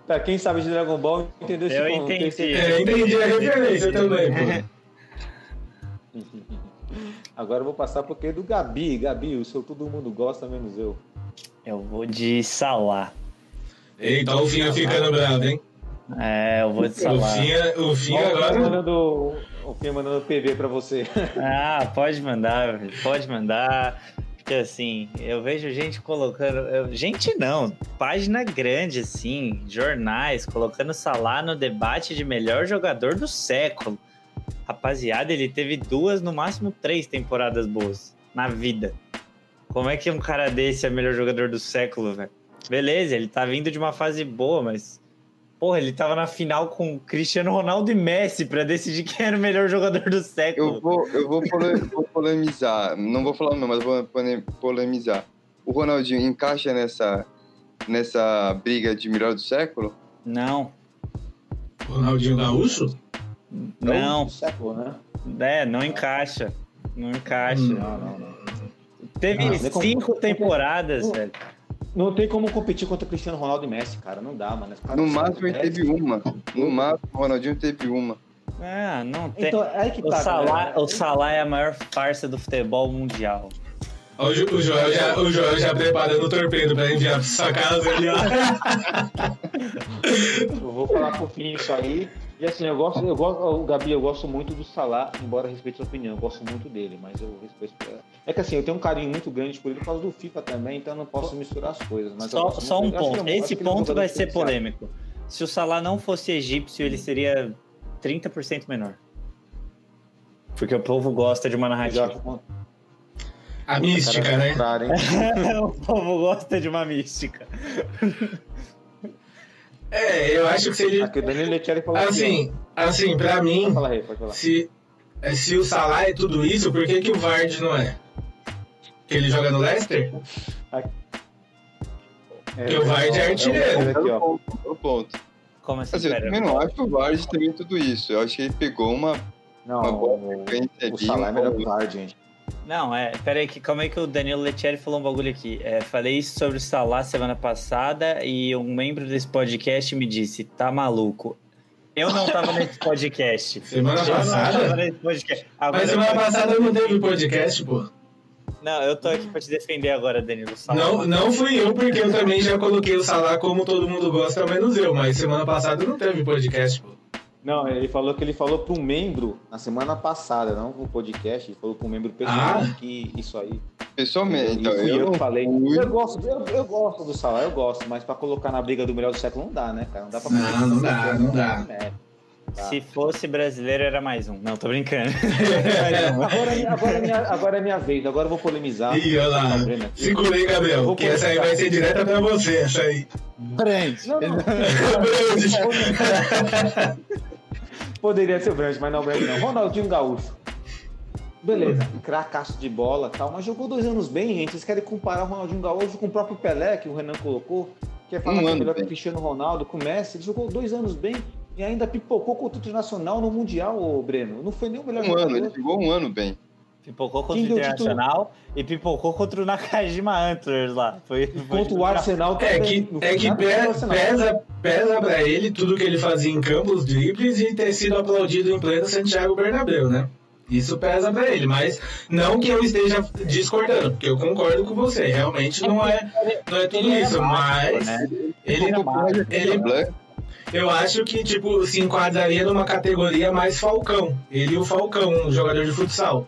Pra quem sabe de Dragon Ball, entendeu esse Eu contexto. entendi. É, entendi a referência também, pô. *laughs* Agora eu vou passar porque é do Gabi. Gabi, o seu todo mundo gosta, menos eu. Eu vou de Salah. Eita, o Finha ficando bravo, hein? É, eu vou de O Salah. Finha, o Finha o Fih agora. mandando, o Fih mandando PV pra você. *laughs* Ah, pode mandar, pode mandar. Porque assim, eu vejo gente colocando. eu- gente não, página grande, assim, jornais, colocando Salah no debate de melhor jogador do século. Rapaziada, ele teve duas, no máximo três temporadas boas na vida. Como é que um cara desse é melhor jogador do século, velho? Beleza, ele tá vindo de uma fase boa, mas. Porra, ele tava na final com Cristiano Ronaldo e Messi pra decidir quem era o melhor jogador do século. Eu vou, eu vou, pole- vou polemizar. Não vou falar o nome, mas vou pole- polemizar. O Ronaldinho encaixa nessa, nessa briga de melhor do século? Não, Ronaldinho Gaúcho? não, Do século, né? é, não encaixa. Não encaixa. Não, não, não. Teve Não, nem como- cinco temporadas, Não. velho. Não tem como competir contra Cristiano Ronaldo e Messi, cara. Não dá, mano. No máximo ele teve uma. No máximo o Ronaldinho teve uma. Ah, não tem. Então, é que o, tá. Salah, o Salah é a maior farsa do futebol mundial. O, Jo- o Joel já, o Joel já preparando o torpedo pra enviar pra sua casa ali, ó. *laughs* Eu vou falar por fim isso aí. E assim, eu gosto, eu gosto, o Gabi, eu gosto muito do Salah, embora eu respeite sua opinião, eu gosto muito dele, mas eu respeito. É que assim, eu tenho um carinho muito grande por ele por causa do FIFA também, então eu não posso misturar as coisas. Só, só um dele. Ponto. é- Esse é ponto vai ser polêmico. Se o Salah não fosse egípcio, ele seria 30% menor. Porque o povo gosta de uma narrativa. A mística, Cara, né? claro, hein? *laughs* o povo gosta de uma mística. É, eu acho que seria. Aqui o Danilo Letieri falou Assim, assim, pra Pode mim, falar aí, pode falar. se, é, se o Salah é tudo isso, por que, que o Vard não é? Que ele joga no Leicester? Porque o Vard é artilheiro. Aqui, ó. Pelo ponto, pelo ponto. Como assim? Assim, eu não acho o Vardy também tudo isso. Eu acho que ele pegou uma, Não, uma boa o, o Salah é melhor que o Vard, gente. Não, é. Pera aí, que, calma aí que o Danilo Letieri falou um bagulho aqui. É, falei isso sobre o Salah semana passada e um membro desse podcast me disse: tá maluco. Eu não tava nesse *laughs* podcast. Semana Eu não tava passada? nesse podcast. Agora Mas eu semana passada não teve podcast, pô. Não, eu tô aqui pra te defender agora, Danilo. Salah. Não, não fui eu, porque eu também já coloquei o Salah como todo mundo gosta, menos eu. Mas semana passada não teve podcast, pô. Não, ele falou que ele falou para um membro na semana passada, não no podcast, ele falou para um membro pessoal Ah. que isso aí. Pessoalmente, então, fui eu, eu falei. fui. Eu gosto, eu, eu gosto do Salah, eu gosto, mas para colocar na briga do melhor do século não dá, né, cara? Não dá pra Não, não dá, não dá. É. Tá. Se fosse brasileiro, era mais um. Não, tô brincando. *laughs* *laughs* Agora, é minha- agora, é minha, agora é minha vez, agora eu vou polemizar. Ih, olha lá. Tá? Segura aí, Gabriel, Vou que essa aí vai ser direta pra você, essa aí. Brand. Não, não. Brand. *laughs* Poderia ser o Brandt, mas não é o Brandt não. Ronaldinho Gaúcho. Beleza, cracaço de bola e tal, mas jogou dois anos bem, gente. Vocês querem comparar o Ronaldinho Gaúcho com o próprio Pelé, que o Renan colocou? Quer falar Um que é melhor que o Cristiano Ronaldo, com o Messi? Ele jogou dois anos bem e ainda pipocou contra o Internacional no Mundial, ô Breno. Não foi nem o melhor Um ano, ele jogador. jogou um ano bem. Pipocou contra Quem o Internacional e pipocou contra o Nakajima Antlers lá. Foi, foi Contra o Arsenal É que, é que nada contra o pe- Arsenal. pesa, pesa pra ele tudo que ele fazia em campo, os dribles, e ter sido aplaudido em pleno Santiago Bernabéu, né? Isso pesa pra ele, mas não que eu esteja discordando, porque eu concordo com você, realmente não é, não é tudo isso, mas né? ele, ele, eu acho que tipo, se enquadraria numa categoria mais Falcão. Ele e o Falcão, um jogador de futsal.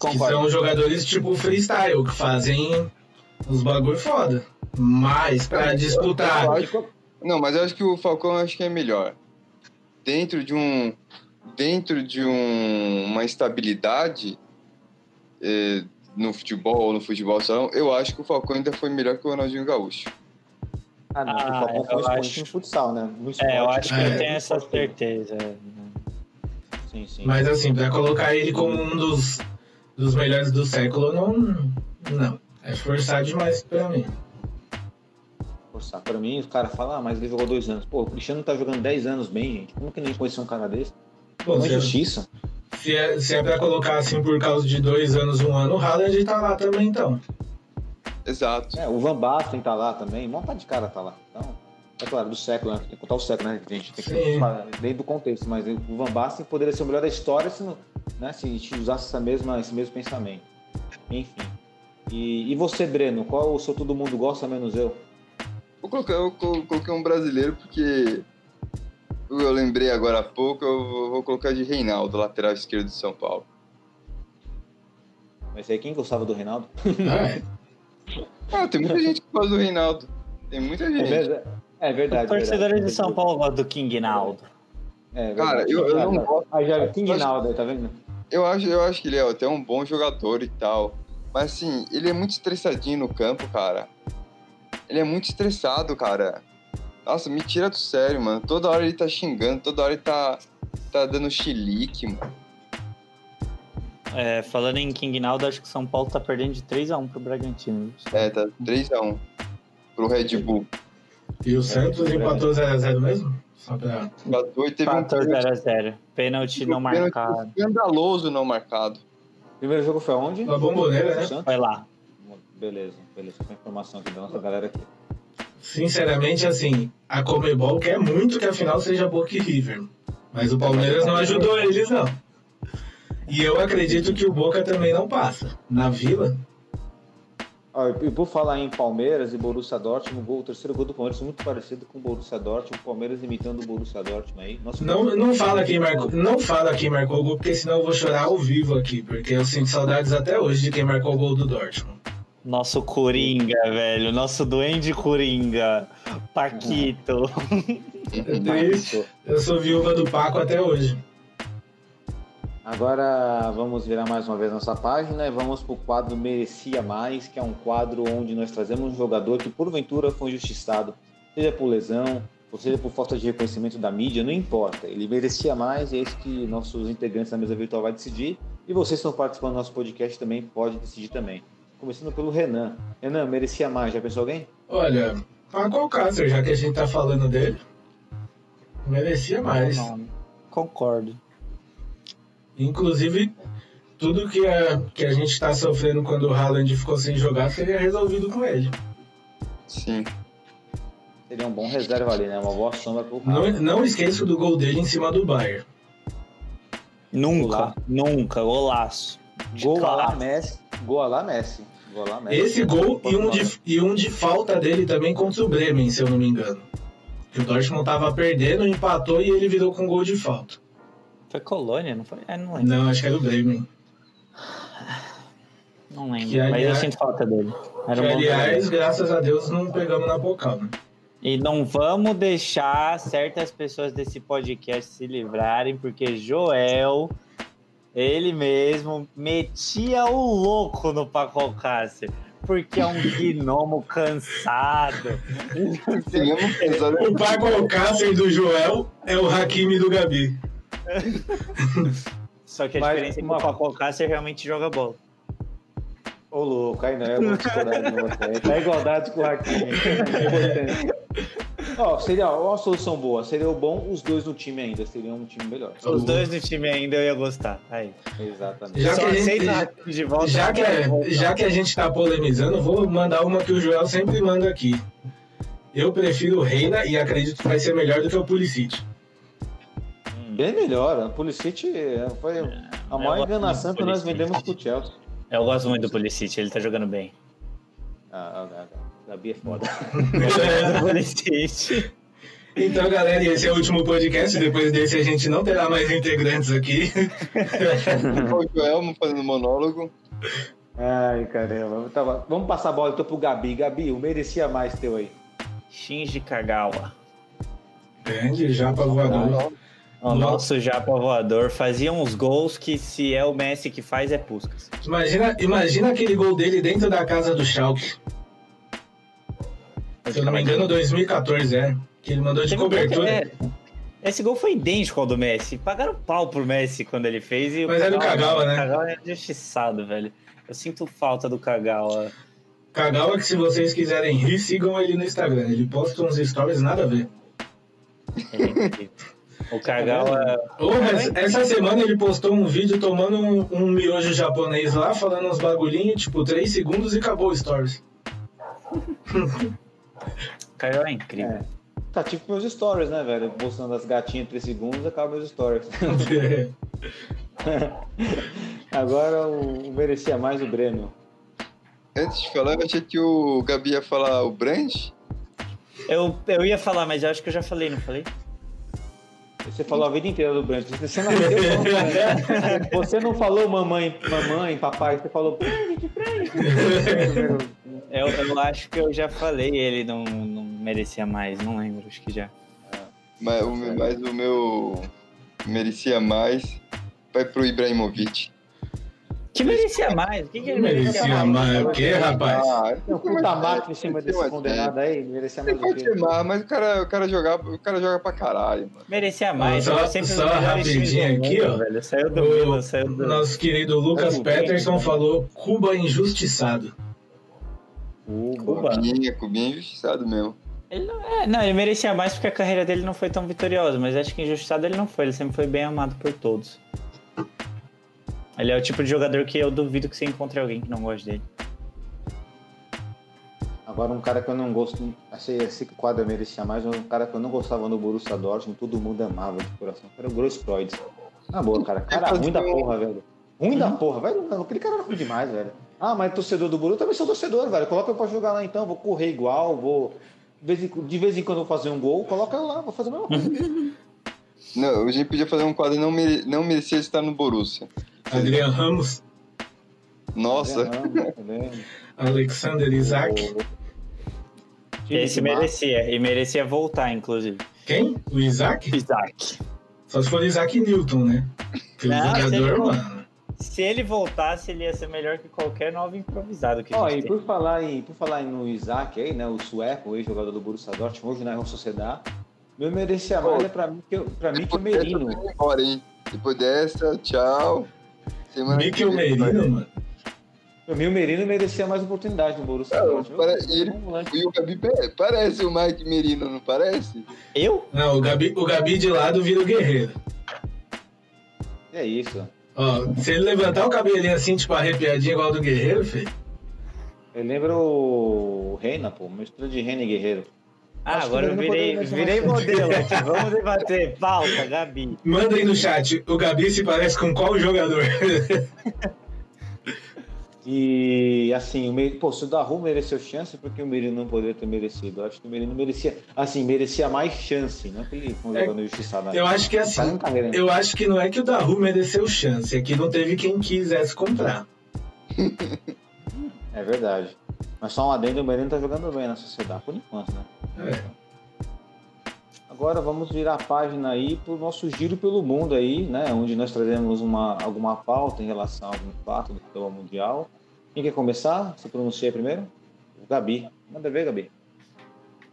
Que Concordo. são jogadores tipo freestyle, que fazem uns bagulho foda. Mas pra disputar. eu acho- Não, mas eu acho que o Falcão acho que é melhor. Dentro de um. Dentro de um, uma estabilidade eh, no futebol ou no futebol salão, eu acho que o Falcão ainda foi melhor que o Ronaldinho Gaúcho. Ah, não, Ah, o Falcão foi um expoente acho- no futsal, né? No esporte, É, eu acho que É. eu tenho essa certeza. Sim, sim. Mas assim, pra colocar ele como um dos, dos melhores do século, não. Não. É forçar demais pra mim. Forçar. Pra mim, os caras falam, ah, mas ele jogou dois anos. Pô, o Cristiano tá jogando 10 anos bem, gente. Como que nem conhecer um cara desse? Pô, Uma se, injustiça. se, é, se é pra colocar assim por causa de dois anos, um ano, o Haaland tá lá também então. Exato. É, o Van Basten tá lá também, um monte de cara tá lá. Então, é claro, do século, né? Tem que contar o século, né? A gente tem que Sim. falar dentro do contexto, mas o Van Basten poderia ser o melhor da história se, não- né, se a gente usasse essa mesma, esse mesmo pensamento. Enfim. E, e você, Breno, qual o seu todo mundo gosta menos eu? Vou colocar, eu co- coloquei um brasileiro porque eu lembrei agora há pouco, eu vou- colocar de Reinaldo, lateral esquerdo de São Paulo. Mas aí quem gostava do Reinaldo? Ah, *laughs* é. Ah, tem muita gente que gosta do Reinaldo. Tem muita É gente. verdade. É verdade. Torcedores verdade. de São Paulo gostam do King Naldo. É verdade. Cara, eu- eu não gosto- Ah, já King Naldo aí, tá vendo? Eu acho, eu acho que ele é até um bom jogador e tal. Mas assim, ele é muito estressadinho no campo, cara. Ele é muito estressado, cara. Nossa, me tira do sério, mano. Toda hora ele tá xingando, toda hora ele tá, tá dando chilique, mano. É, falando em King Naldo, acho que o São Paulo tá perdendo de 3x1 pro Bragantino. É, tá 3x1 pro Red Bull. E o Santos empatou 0x0 mesmo? Só pra... Empatou e teve um 14x0. Pênalti não marcado. escandaloso não marcado. Primeiro jogo foi onde? Na Bomboneira, né? Santos? Foi lá. Beleza, beleza. Essa informação aqui da nossa galera aqui. Sinceramente, assim, a Comebol quer muito que a final seja Boca e River. Mas o Palmeiras não ajudou eles, não. E eu acredito que o Boca também não passa. Na Vila, Ó, e por falar em Palmeiras e Borussia Dortmund, o, gol- o terceiro gol do Palmeiras é muito parecido com o Borussia Dortmund, o Palmeiras imitando o Borussia Dortmund aí. Nossa, não, não fala quem marcou, não fala quem marcou o gol, porque senão eu vou chorar ao vivo aqui, porque eu sinto saudades até hoje de quem marcou o gol do Dortmund. Nosso Coringa, velho. Nosso duende Coringa. Paquito. *laughs* É triste. Eu sou viúva do Paco até hoje. Agora vamos virar mais uma vez nossa página e vamos pro quadro Merecia Mais, que é um quadro onde nós trazemos um jogador que porventura foi injustiçado, seja por lesão, ou seja por falta de reconhecimento da mídia, não importa. Ele merecia mais e é isso que nossos integrantes da mesa virtual vai decidir. E vocês que estão participando do nosso podcast também podem decidir também. Começando pelo Renan. Renan, merecia mais. Já pensou alguém? Olha, Paco Alcácer, já que a gente tá falando dele, merecia mais. Não, Concordo. Inclusive, tudo que a, que a gente tá sofrendo quando o Haaland ficou sem jogar seria resolvido com ele. Sim. Seria um bom reserva ali, né? Uma boa sombra pro Não, não esqueça do gol dele em cima do Bayern. Nunca, Golaço. nunca. Golaço. De Gol lá classe. Messi. Gol lá Messi. Gol lá Messi. Esse gol e um, de, e um de falta dele também contra o Bremen, se eu não me engano. Que o Dortmund tava perdendo, empatou e ele virou com gol de falta. Foi Colônia, não foi? É, não lembro. Não, acho que era o Bremen. Não lembro. Que, Mas eu aliás- sinto falta dele. Era Que, um bom aliás, jogador. graças a Deus, não pegamos na bocal, né? E não vamos deixar certas pessoas desse podcast se livrarem, porque Joel, ele mesmo, metia o louco no Paco Alcácer. Porque é um *laughs* gnomo cansado. *laughs* Tenhamos pesado. O Paco Alcácer do Joel é o Hakimi do Gabi. *laughs* Só que a Mas diferença é que uma- o Paco Alcácer realmente joga bola. Ô, louco, aí não, eu vou discordar de você. Tá igualdade com o Hakimi. É. Ó, seria ó, uma solução boa. Seria o bom os dois no time ainda. Seria um time melhor. Os dois no time ainda eu ia gostar. Aí. Exatamente. Já Só que, a gente, de volta. já, que, voltar. já que a gente tá polemizando, vou mandar uma que o Joel sempre manda aqui. Eu prefiro o Reina e acredito que vai ser melhor do que o Pulisic. Bem melhor. A Pulisic é, foi a eu maior enganação que nós vendemos pro Chelsea. Eu gosto muito do Pulisic, ele tá jogando bem. Ah, a, a, a Gabi é foda. *laughs* Pulisic. Então, galera, esse é o último podcast. Depois desse, a gente não terá mais integrantes aqui. *laughs* O Joel fazendo monólogo. Ai, caramba. Tava- Vamos passar a bola então pro Gabi. Gabi, o merecia mais teu aí. Shinji Kagawa. Grande japa voador. O nosso japa voador fazia uns gols que se é o Messi que faz é Puskas. Imagina, imagina aquele gol dele dentro da casa do Schalke. Se eu não me engano, 2014, é. Que ele mandou de Teve cobertura. é, Esse gol foi idêntico ao do Messi. Pagaram pau pro Messi quando ele fez. E o Mas é do Kagawa, né? O Kagawa é injustiçado, velho. Eu sinto falta do Kagawa. Kagawa, que se vocês quiserem rir, sigam ele no Instagram. Ele posta uns stories nada a ver. Ele é incrível. O Kagawa. Porra, essa semana ele postou um vídeo tomando um, um miojo japonês lá, falando uns bagulhinhos, tipo, 3 segundos e acabou o stories. *laughs* Caio é incrível. É. Tá tipo meus stories, né, velho? Postando as gatinhas 3 segundos, acaba meus stories. *laughs* Agora o, o merecia mais o Breno. Antes de falar, eu achei que o Gabi ia falar o Brand. Eu, eu ia falar, mas eu acho que eu já falei, não falei? Você falou a vida inteira do Brand. Você não, deu, *laughs* você não falou mamãe, mamãe, papai, você falou Brand, Brand. *laughs* Eu, eu acho que eu já falei, ele não, não merecia mais, não lembro, acho que já. Mas o, meu- mas o meu merecia mais vai pro Ibrahimovic. Que merecia mais? O que, que ele Merecia merecia mais? mais o quê, rapaz? Ah, Não, puta máquina em cima desse condenado aí, merecia mais o má, mas o cara, o cara joga, o cara joga pra caralho, mano. Merecia mais, Só- sempre só rapidinho aqui, mundo, ó. velho. Saiu do O saiu do... nosso querido Lucas Vamos, Peterson vamos. falou Cuba injustiçado. Cuba. Cubinha, Cubinha injustiçado mesmo. Ele não, é, não, ele merecia mais porque a carreira dele não foi tão vitoriosa, mas acho que injustiçado ele não foi, ele sempre foi bem amado por todos. Ele é o tipo de jogador que eu duvido que você encontre alguém que não goste dele. Agora um cara que eu não gosto, achei esse quadro merecia mais, mas um cara que eu não gostava no Borussia Dortmund, todo mundo amava de coração, era o Grosskreutz. Na boa, cara, cara ruim da porra, velho. Ruim da porra, velho. Não, aquele cara era ruim demais, velho. Ah, mas torcedor do Borussia, eu também sou torcedor, velho. Coloca eu pra jogar lá então, vou correr igual, vou... De vez, em, de vez em quando eu vou fazer um gol, coloca eu lá, vou fazer a mesma coisa. *laughs* Não, a gente podia fazer um quadro não, mere, não merecia estar no Borussia. Adrian Ramos, Nossa. Alexander Isaac. Esse merecia, e merecia voltar, inclusive. Quem? O Isaac? Isaac. Só se for Isaac Newton, né? Porque o Não, se ele jogador, mano. Se ele voltasse, ele ia ser melhor que qualquer novo improvisado que a Ó, gente e tem. por falar, em, por falar no Isaac aí, né, o sueco, ex-jogador do Borussia Dortmund, hoje na Real Sociedade, meu merecia mais é pra mim que, eu- pra mim que o Merino. embora, hein? Depois dessa, tchau. Semana que Mikel vem, Merino, mano. O Merino merecia mais oportunidade no Borussia Não, Dortmund. para- e ele-. E o Gabi pa- parece o Mike Merino, não parece? Eu? Não, o Gabi, o Gabi de lado vira o guerreiro. É isso. Ó, se ele levantar o cabelinho assim, tipo arrepiadinho igual do guerreiro, filho. Eu lembro o Reina, pô, mistura de Reina e Guerreiro. Ah, Acho agora eu virei, virei modelo aqui. Vamos debater. Pauta, Gabi. Manda aí no chat, o Gabi se parece com qual jogador? *laughs* E assim, o Mer... pô, se o Daru mereceu chance, porque o Merino não poderia ter merecido. Eu acho que o Merino merecia, assim, merecia mais chance, não que ele foi É, jogador injustiçado. eu acho que assim, carreira eu acho que não é que o Daru mereceu chance, é que não teve quem quisesse comprar. *laughs* É verdade. Mas só um adendo, o Merino tá jogando bem na sociedade, por enquanto, né? É. Agora vamos virar a página aí pro nosso giro pelo mundo aí, né? Onde nós trazemos uma, alguma pauta em relação a algum fato do futebol mundial. Quem quer começar? Se pronuncia primeiro? O Gabi. Manda ver, Gabi.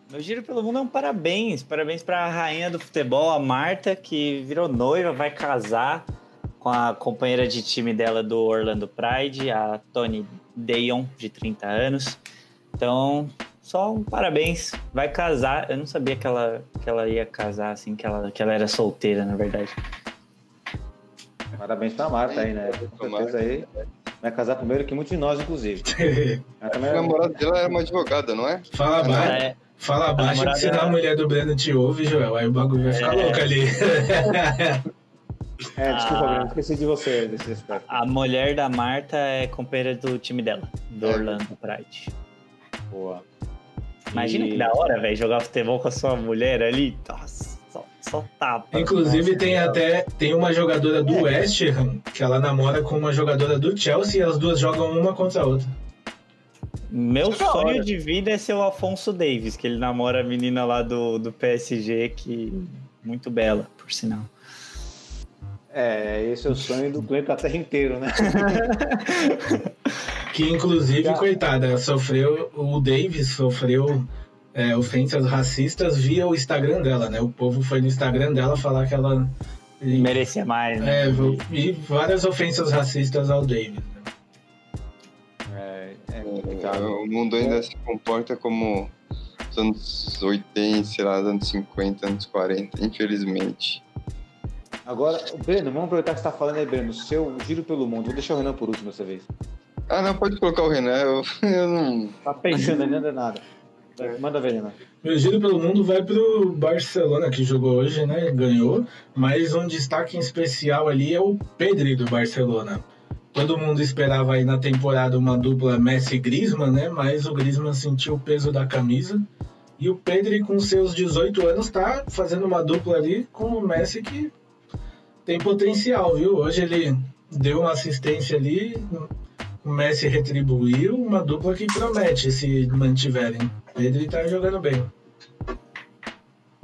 Meu giro pelo mundo é um parabéns. Parabéns para a rainha do futebol, a Marta, que virou noiva, vai casar com a companheira de time dela do Orlando Pride, a Tony Dayon, de 30 anos. Então, só um parabéns. Vai casar. Eu não sabia que ela, que ela ia casar, assim, que ela, que ela era solteira, na verdade. Parabéns pra Marta aí, né? Com certeza aí. Vai casar primeiro que muitos de nós, inclusive. *laughs* É- namorado dela era uma advogada, não é? Fala baixo, É, fala baixo, que namorada- senão a mulher do Breno te ouve, Joel, aí o bagulho vai ficar É. louco ali. *laughs* É, desculpa, Ah. Bruno, esqueci de você desse aspecto. a mulher da Marta é companheira do time dela, do É. Orlando Pride. Boa. Imagina E- que da hora, velho, jogar futebol com a sua mulher ali. Nossa, só, só tapa. Inclusive tem até tem uma jogadora do West Ham que ela namora com uma jogadora do Chelsea e as duas jogam uma contra a outra. Meu Isso é sonho de vida é ser o Afonso Davis, que ele namora a menina lá do, do PSG, que muito bela, por sinal. É, esse é o sonho do planeta Terra inteiro, né? *laughs* Que inclusive, Já- coitada, sofreu o Davis sofreu é, ofensas racistas via o Instagram dela, né? O povo foi no Instagram dela falar que ela e, Merecia mais, né? é, e várias ofensas racistas ao Davis. né? É, é complicado. O mundo ainda se comporta como os anos 80, sei lá, os anos 50, anos 40, infelizmente. Agora, Breno, vamos aproveitar que você tá falando aí, Breno. Seu giro pelo mundo. Vou deixar o Renan por último dessa vez. Ah, não, pode colocar o Renan. Eu, eu não. Tá pensando ainda não é nada. Manda ver, Renan. Meu giro pelo mundo vai pro Barcelona, que jogou hoje, né? Ganhou. Mas um destaque em especial ali é o Pedri do Barcelona. Todo mundo esperava aí na temporada uma dupla Messi-Griezmann, né? Mas o Griezmann sentiu o peso da camisa. E o Pedri, com seus 18 anos, tá fazendo uma dupla ali com o Messi que tem potencial, viu? Hoje ele deu uma assistência ali, o Messi retribuiu, uma dupla que promete se mantiverem. Pedri tá jogando bem.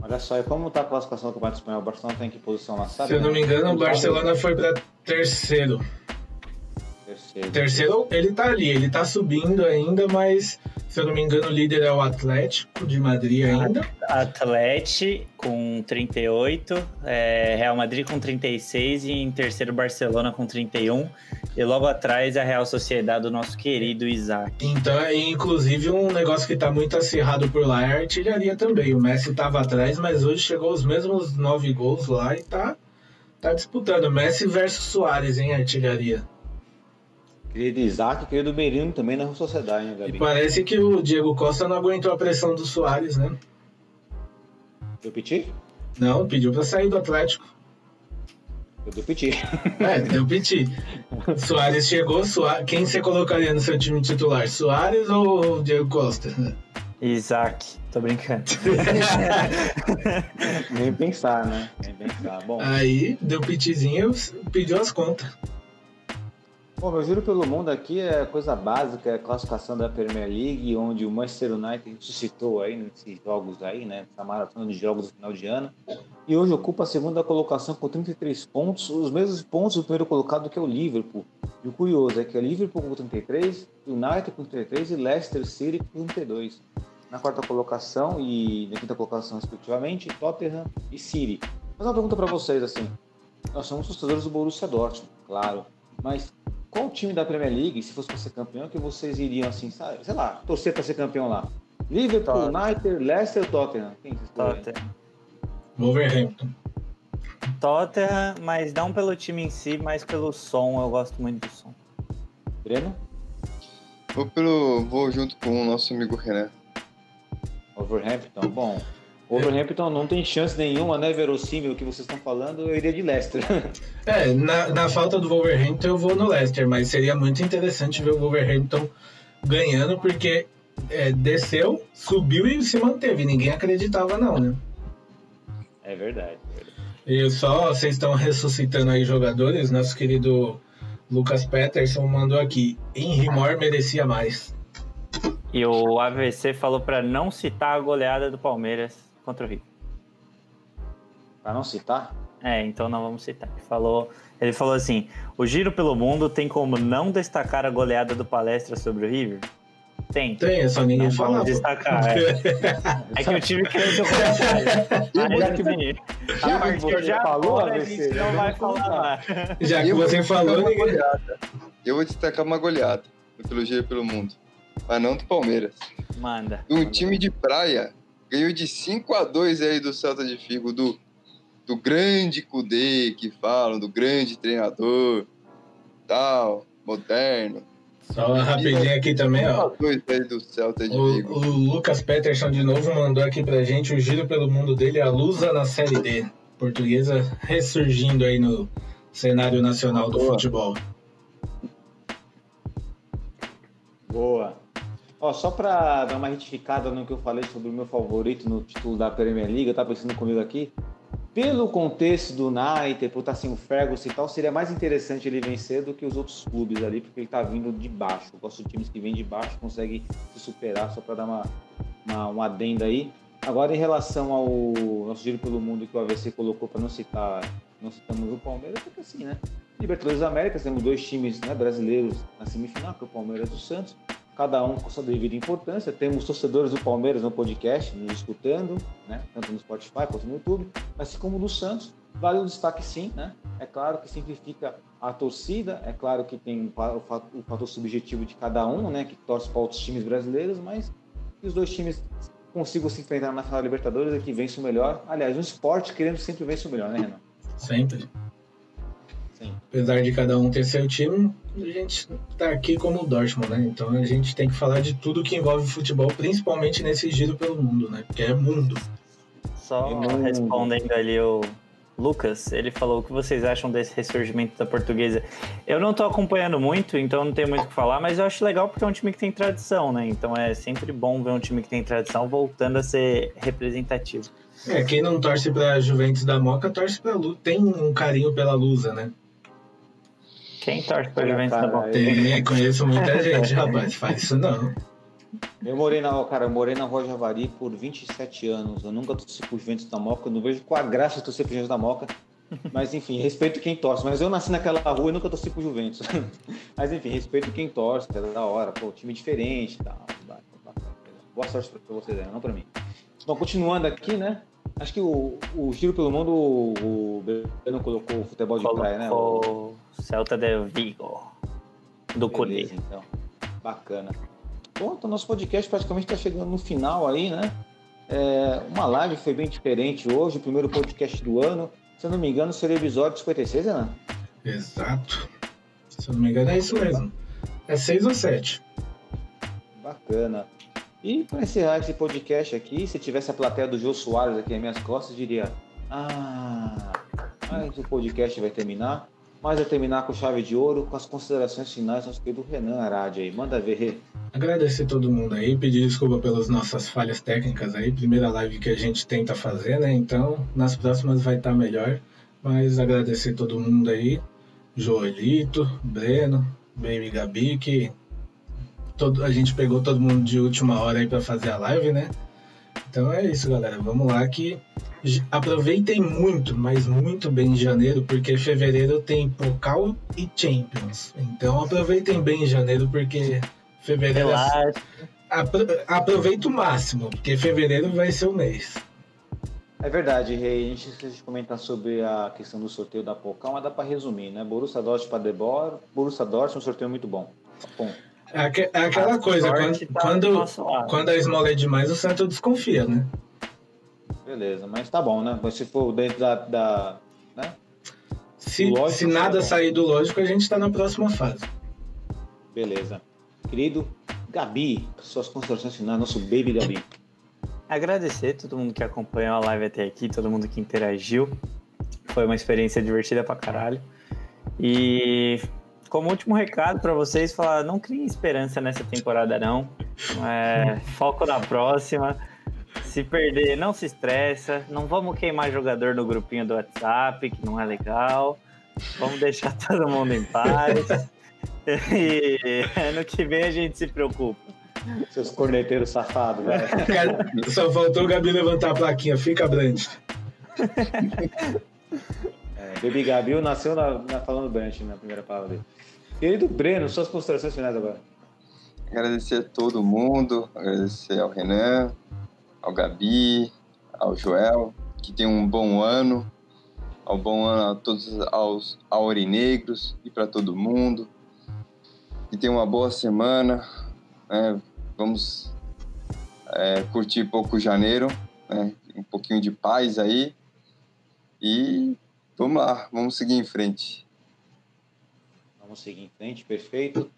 Olha só, e como tá a classificação do Campeonato Espanhol? O Barcelona tá em que posição lá, sabe? Se eu não me engano, o Barcelona foi para terceiro. Terceiro. Terceiro, ele tá ali, ele tá subindo ainda, mas se eu não me engano, o líder é o Atlético de Madrid ainda. Atlético com 38, é, Real Madrid com 36 e em terceiro Barcelona com 31. E logo atrás a Real Sociedade do nosso querido Isaac. Então, é, inclusive, um negócio que tá muito acirrado por lá é a artilharia também. O Messi tava atrás, mas hoje chegou os mesmos nove gols lá e tá, tá disputando. Messi versus Soares em artilharia. Querido Isaac, querido Merino também na Sociedade, né, E Gabi? parece que o Diego Costa não aguentou a pressão do Soares, né? Eu piti? Não, pediu pra sair do Atlético. Eu dou piti. É, deu piti. Soares chegou, Soares... quem você colocaria no seu time titular? Soares ou Diego Costa? Isaac, tô brincando. *laughs* Nem pensar, né? Nem pensar. Bom, Aí deu pitizinho, pediu as contas. Bom, meu giro pelo mundo aqui é coisa básica, é a classificação da Premier League, onde o Manchester United suscitou aí nesses jogos aí, né? Essa maratona de jogos no final de ano. E hoje ocupa a segunda colocação com 33 pontos, os mesmos pontos do primeiro colocado que é o Liverpool. E o curioso é que é Liverpool com 33, United com 33 e Leicester City com 32. Na quarta colocação e na quinta colocação, respectivamente, Tottenham e City. Mas uma pergunta para vocês, assim, nós somos torcedores do Borussia Dortmund, claro, mas qual time da Premier League, se fosse para ser campeão, que vocês iriam, assim, sabe, sei lá, torcer para ser campeão lá? Liverpool, Tottenham. United, Leicester, Tottenham. Quem vocês? Tottenham. Wolverhampton. Tottenham, mas não pelo time em si, mas pelo som. Eu gosto muito do som. Breno? Vou, pelo, vou junto com o nosso amigo Renan. Overhampton, bom. Overhampton não tem chance nenhuma, né? Verossímil o que vocês estão falando, eu iria de Leicester. *laughs* É, na, na falta do Wolverhampton eu vou no Leicester, mas seria muito interessante ver o Wolverhampton ganhando, porque é, desceu, subiu e se manteve. Ninguém acreditava, não, né? É verdade. E só vocês estão ressuscitando aí jogadores, nosso querido Lucas Peterson mandou aqui. Henry Moore merecia mais. E o AVC falou pra não citar a goleada do Palmeiras contra o Rio. Pra não citar, É, então não vamos citar. Ele falou, ele falou assim: o giro pelo mundo tem como não destacar a goleada do palestra sobre o River? Tem. Tem, só ninguém pô. destacar. É, *laughs* é que o time cresceu com Mas que Já a que partir você de falou, agora, a gente já não vai falar. Já que você falou, uma goleada. Eu vou destacar uma goleada pelo giro pelo mundo. Mas não do Palmeiras. Manda. Um time de praia ganhou de 5 a 2 aí do Celta de Figo, do, do grande Kudê que falam, do grande treinador, tal, moderno. Só rapidinho aqui também, 5 a ó. 2 aí do Celta de O, o Lucas Peterson de novo mandou aqui pra gente o giro pelo mundo dele, a Lusa na Série D. Portuguesa ressurgindo aí no cenário nacional do Boa. futebol. Boa. Ó, só pra dar uma retificada no que eu falei sobre o meu favorito no título da Premier League, tá pensando comigo aqui? Pelo contexto do United, por estar sem o Ferguson e tal, seria mais interessante ele vencer do que os outros clubes ali, porque ele tá vindo de baixo. Eu gosto de times que vêm de baixo, conseguem se superar, só pra dar uma, uma, uma adenda aí. Agora, em relação ao nosso giro pelo mundo que o AVC colocou para não citar, não citamos o Palmeiras, porque assim, né? Libertadores da América, temos dois times né, brasileiros na semifinal, que é o Palmeiras e o Santos, cada um com sua devida importância. Temos torcedores do Palmeiras no podcast, nos escutando, né, tanto no Spotify quanto no YouTube, assim como no Santos. Vale o destaque sim, né? É claro que simplifica a torcida, é claro que tem o fa- o fa- o fator subjetivo de cada um, né, que torce para outros times brasileiros, mas que os dois times consigam se enfrentar na final da Libertadores é que vence o melhor. Aliás, um esporte querendo sempre vence o melhor, né, Renan? Sempre. Sim. Apesar de cada um ter seu time, a gente tá aqui como o Dortmund, né? Então a gente tem que falar de tudo que envolve futebol, principalmente nesse giro pelo mundo, né? Porque é mundo. Só não- respondendo ali o Lucas, ele falou o que vocês acham desse ressurgimento da portuguesa. Eu não tô acompanhando muito, então não tenho muito o que falar, mas eu acho legal porque é um time que tem tradição, né? Então é sempre bom ver um time que tem tradição voltando a ser representativo. É, quem não torce pra Juventus da Moca, torce pra Lu. Tem um carinho pela Lusa, né? Quem torce pra Juventus da Bola? Tem, conheço muita *laughs* gente, rapaz. Faz isso não. Eu morei na, cara, eu morei na Rua Javari por 27 anos. Eu nunca torci pro Juventus da Moca. Eu não vejo qual a graça de torcer pro Juventus da Moca. Mas enfim, respeito quem torce. Mas eu nasci naquela rua e nunca torci pro Juventus. *laughs* Mas enfim, respeito quem torce, que é da hora. Pô, time diferente e tal. Boa sorte pra vocês aí, não pra mim. Bom, continuando aqui, né? Acho que o, o Giro pelo Mundo, o, o Breno colocou o futebol de praia, né? O- Colocou Celta de Vigo, do Cunha. Beleza, então. Bacana. Bom, então nosso podcast praticamente está chegando no final aí, né? É, uma live foi bem diferente hoje, o primeiro podcast do ano. Se eu não me engano, seria o episódio 56, né? Exato. Se eu não me engano, é isso mesmo. É seis ou sete. Bacana. E para encerrar esse podcast aqui, se tivesse a plateia do Jô Soares aqui nas minhas costas, diria: Ah, mas o podcast vai terminar. Mas vai terminar com chave de ouro, com as considerações finais do nosso querido Renan Arade aí. Manda ver. Agradecer todo mundo aí, pedir desculpa pelas nossas falhas técnicas aí. Primeira live que a gente tenta fazer, né? Então, nas próximas vai estar melhor. Mas agradecer todo mundo aí. Joelito, Breno, Baby Gabi, que todo, a gente pegou todo mundo de última hora aí para fazer a live, né? Então é isso, galera. Vamos lá que aproveitem muito, mas muito bem em janeiro, porque fevereiro tem Pocal e Champions. Então aproveitem bem em janeiro, porque fevereiro é Relaxa. Apro- aproveita o máximo, porque fevereiro vai ser o mês. É verdade, Rei. A gente esqueceu de comentar sobre a questão do sorteio da Pocal, mas dá para resumir, né? Borussia Dortmund para Debor, Borussia Dortmund, um sorteio muito bom. Bom, É é aquela A coisa, quando, tá quando, quando a esmola é demais, o santo desconfia, né? beleza, mas tá bom, né? Se for dentro da. da né? Se, Lógico se que nada bom. sair do lógico, a gente tá na próxima fase. Beleza. Querido Gabi, suas considerações finais, nosso baby Gabi. Agradecer todo mundo que acompanhou a live até aqui, todo mundo que interagiu. Foi uma experiência divertida pra caralho. E como último recado pra vocês, falar, não criem esperança nessa temporada não. É, foco na próxima. Se perder, não se estressa. Não vamos queimar jogador no grupinho do WhatsApp, que não é legal. Vamos deixar *laughs* todo mundo em paz. *laughs* E ano que vem a gente se preocupa. Seus corneteiros safados, velho. *laughs* Cara, Só faltou o Gabi levantar a plaquinha, fica Brandt. É, baby Gabi nasceu na, na- falando Branch na primeira palavra dele. Querido Breno, suas considerações finais agora. Agradecer a todo mundo, agradecer ao Renan, ao Gabi, ao Joel, que tem um bom ano, ao bom ano a todos aos aurinegros e para todo mundo. Que tenha uma boa semana, né? Vamos é, curtir pouco janeiro, né? Um pouquinho de paz aí e vamos lá, vamos seguir em frente. Vamos seguir em frente, perfeito.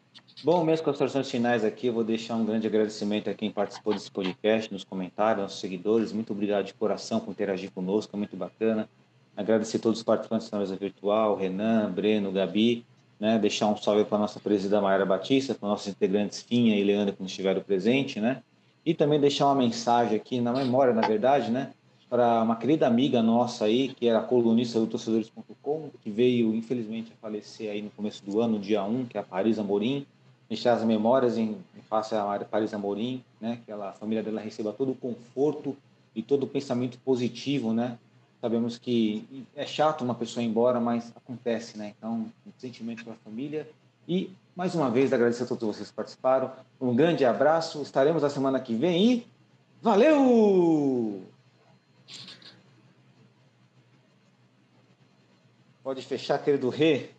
Bom, minhas considerações finais aqui, eu vou deixar um grande agradecimento a quem participou desse podcast, nos comentários, nossos seguidores. Muito obrigado de coração por interagir conosco, é muito bacana. Agradecer a todos os participantes da mesa virtual, Renan, Breno, Gabi. Né? Deixar um salve para a nossa presidenta Mayara Batista, para nossos integrantes Finha e Leandro que não estiveram presentes, né? E também deixar uma mensagem aqui na memória, na verdade, né? Para uma querida amiga nossa aí, que era colunista do Torcedores.com, que veio, infelizmente, a falecer aí no começo do ano, dia 1, que é a Paris Amorim. Deixar as memórias em, em face a Paris Amorim, né? Que ela, a família dela receba todo o conforto e todo o pensamento positivo, né? Sabemos que é chato uma pessoa ir embora, mas acontece, né? Então, um sentimento para a família. E, mais uma vez, agradecer a todos vocês que participaram. Um grande abraço. Estaremos na semana que vem e valeu! Pode fechar, querido Rê.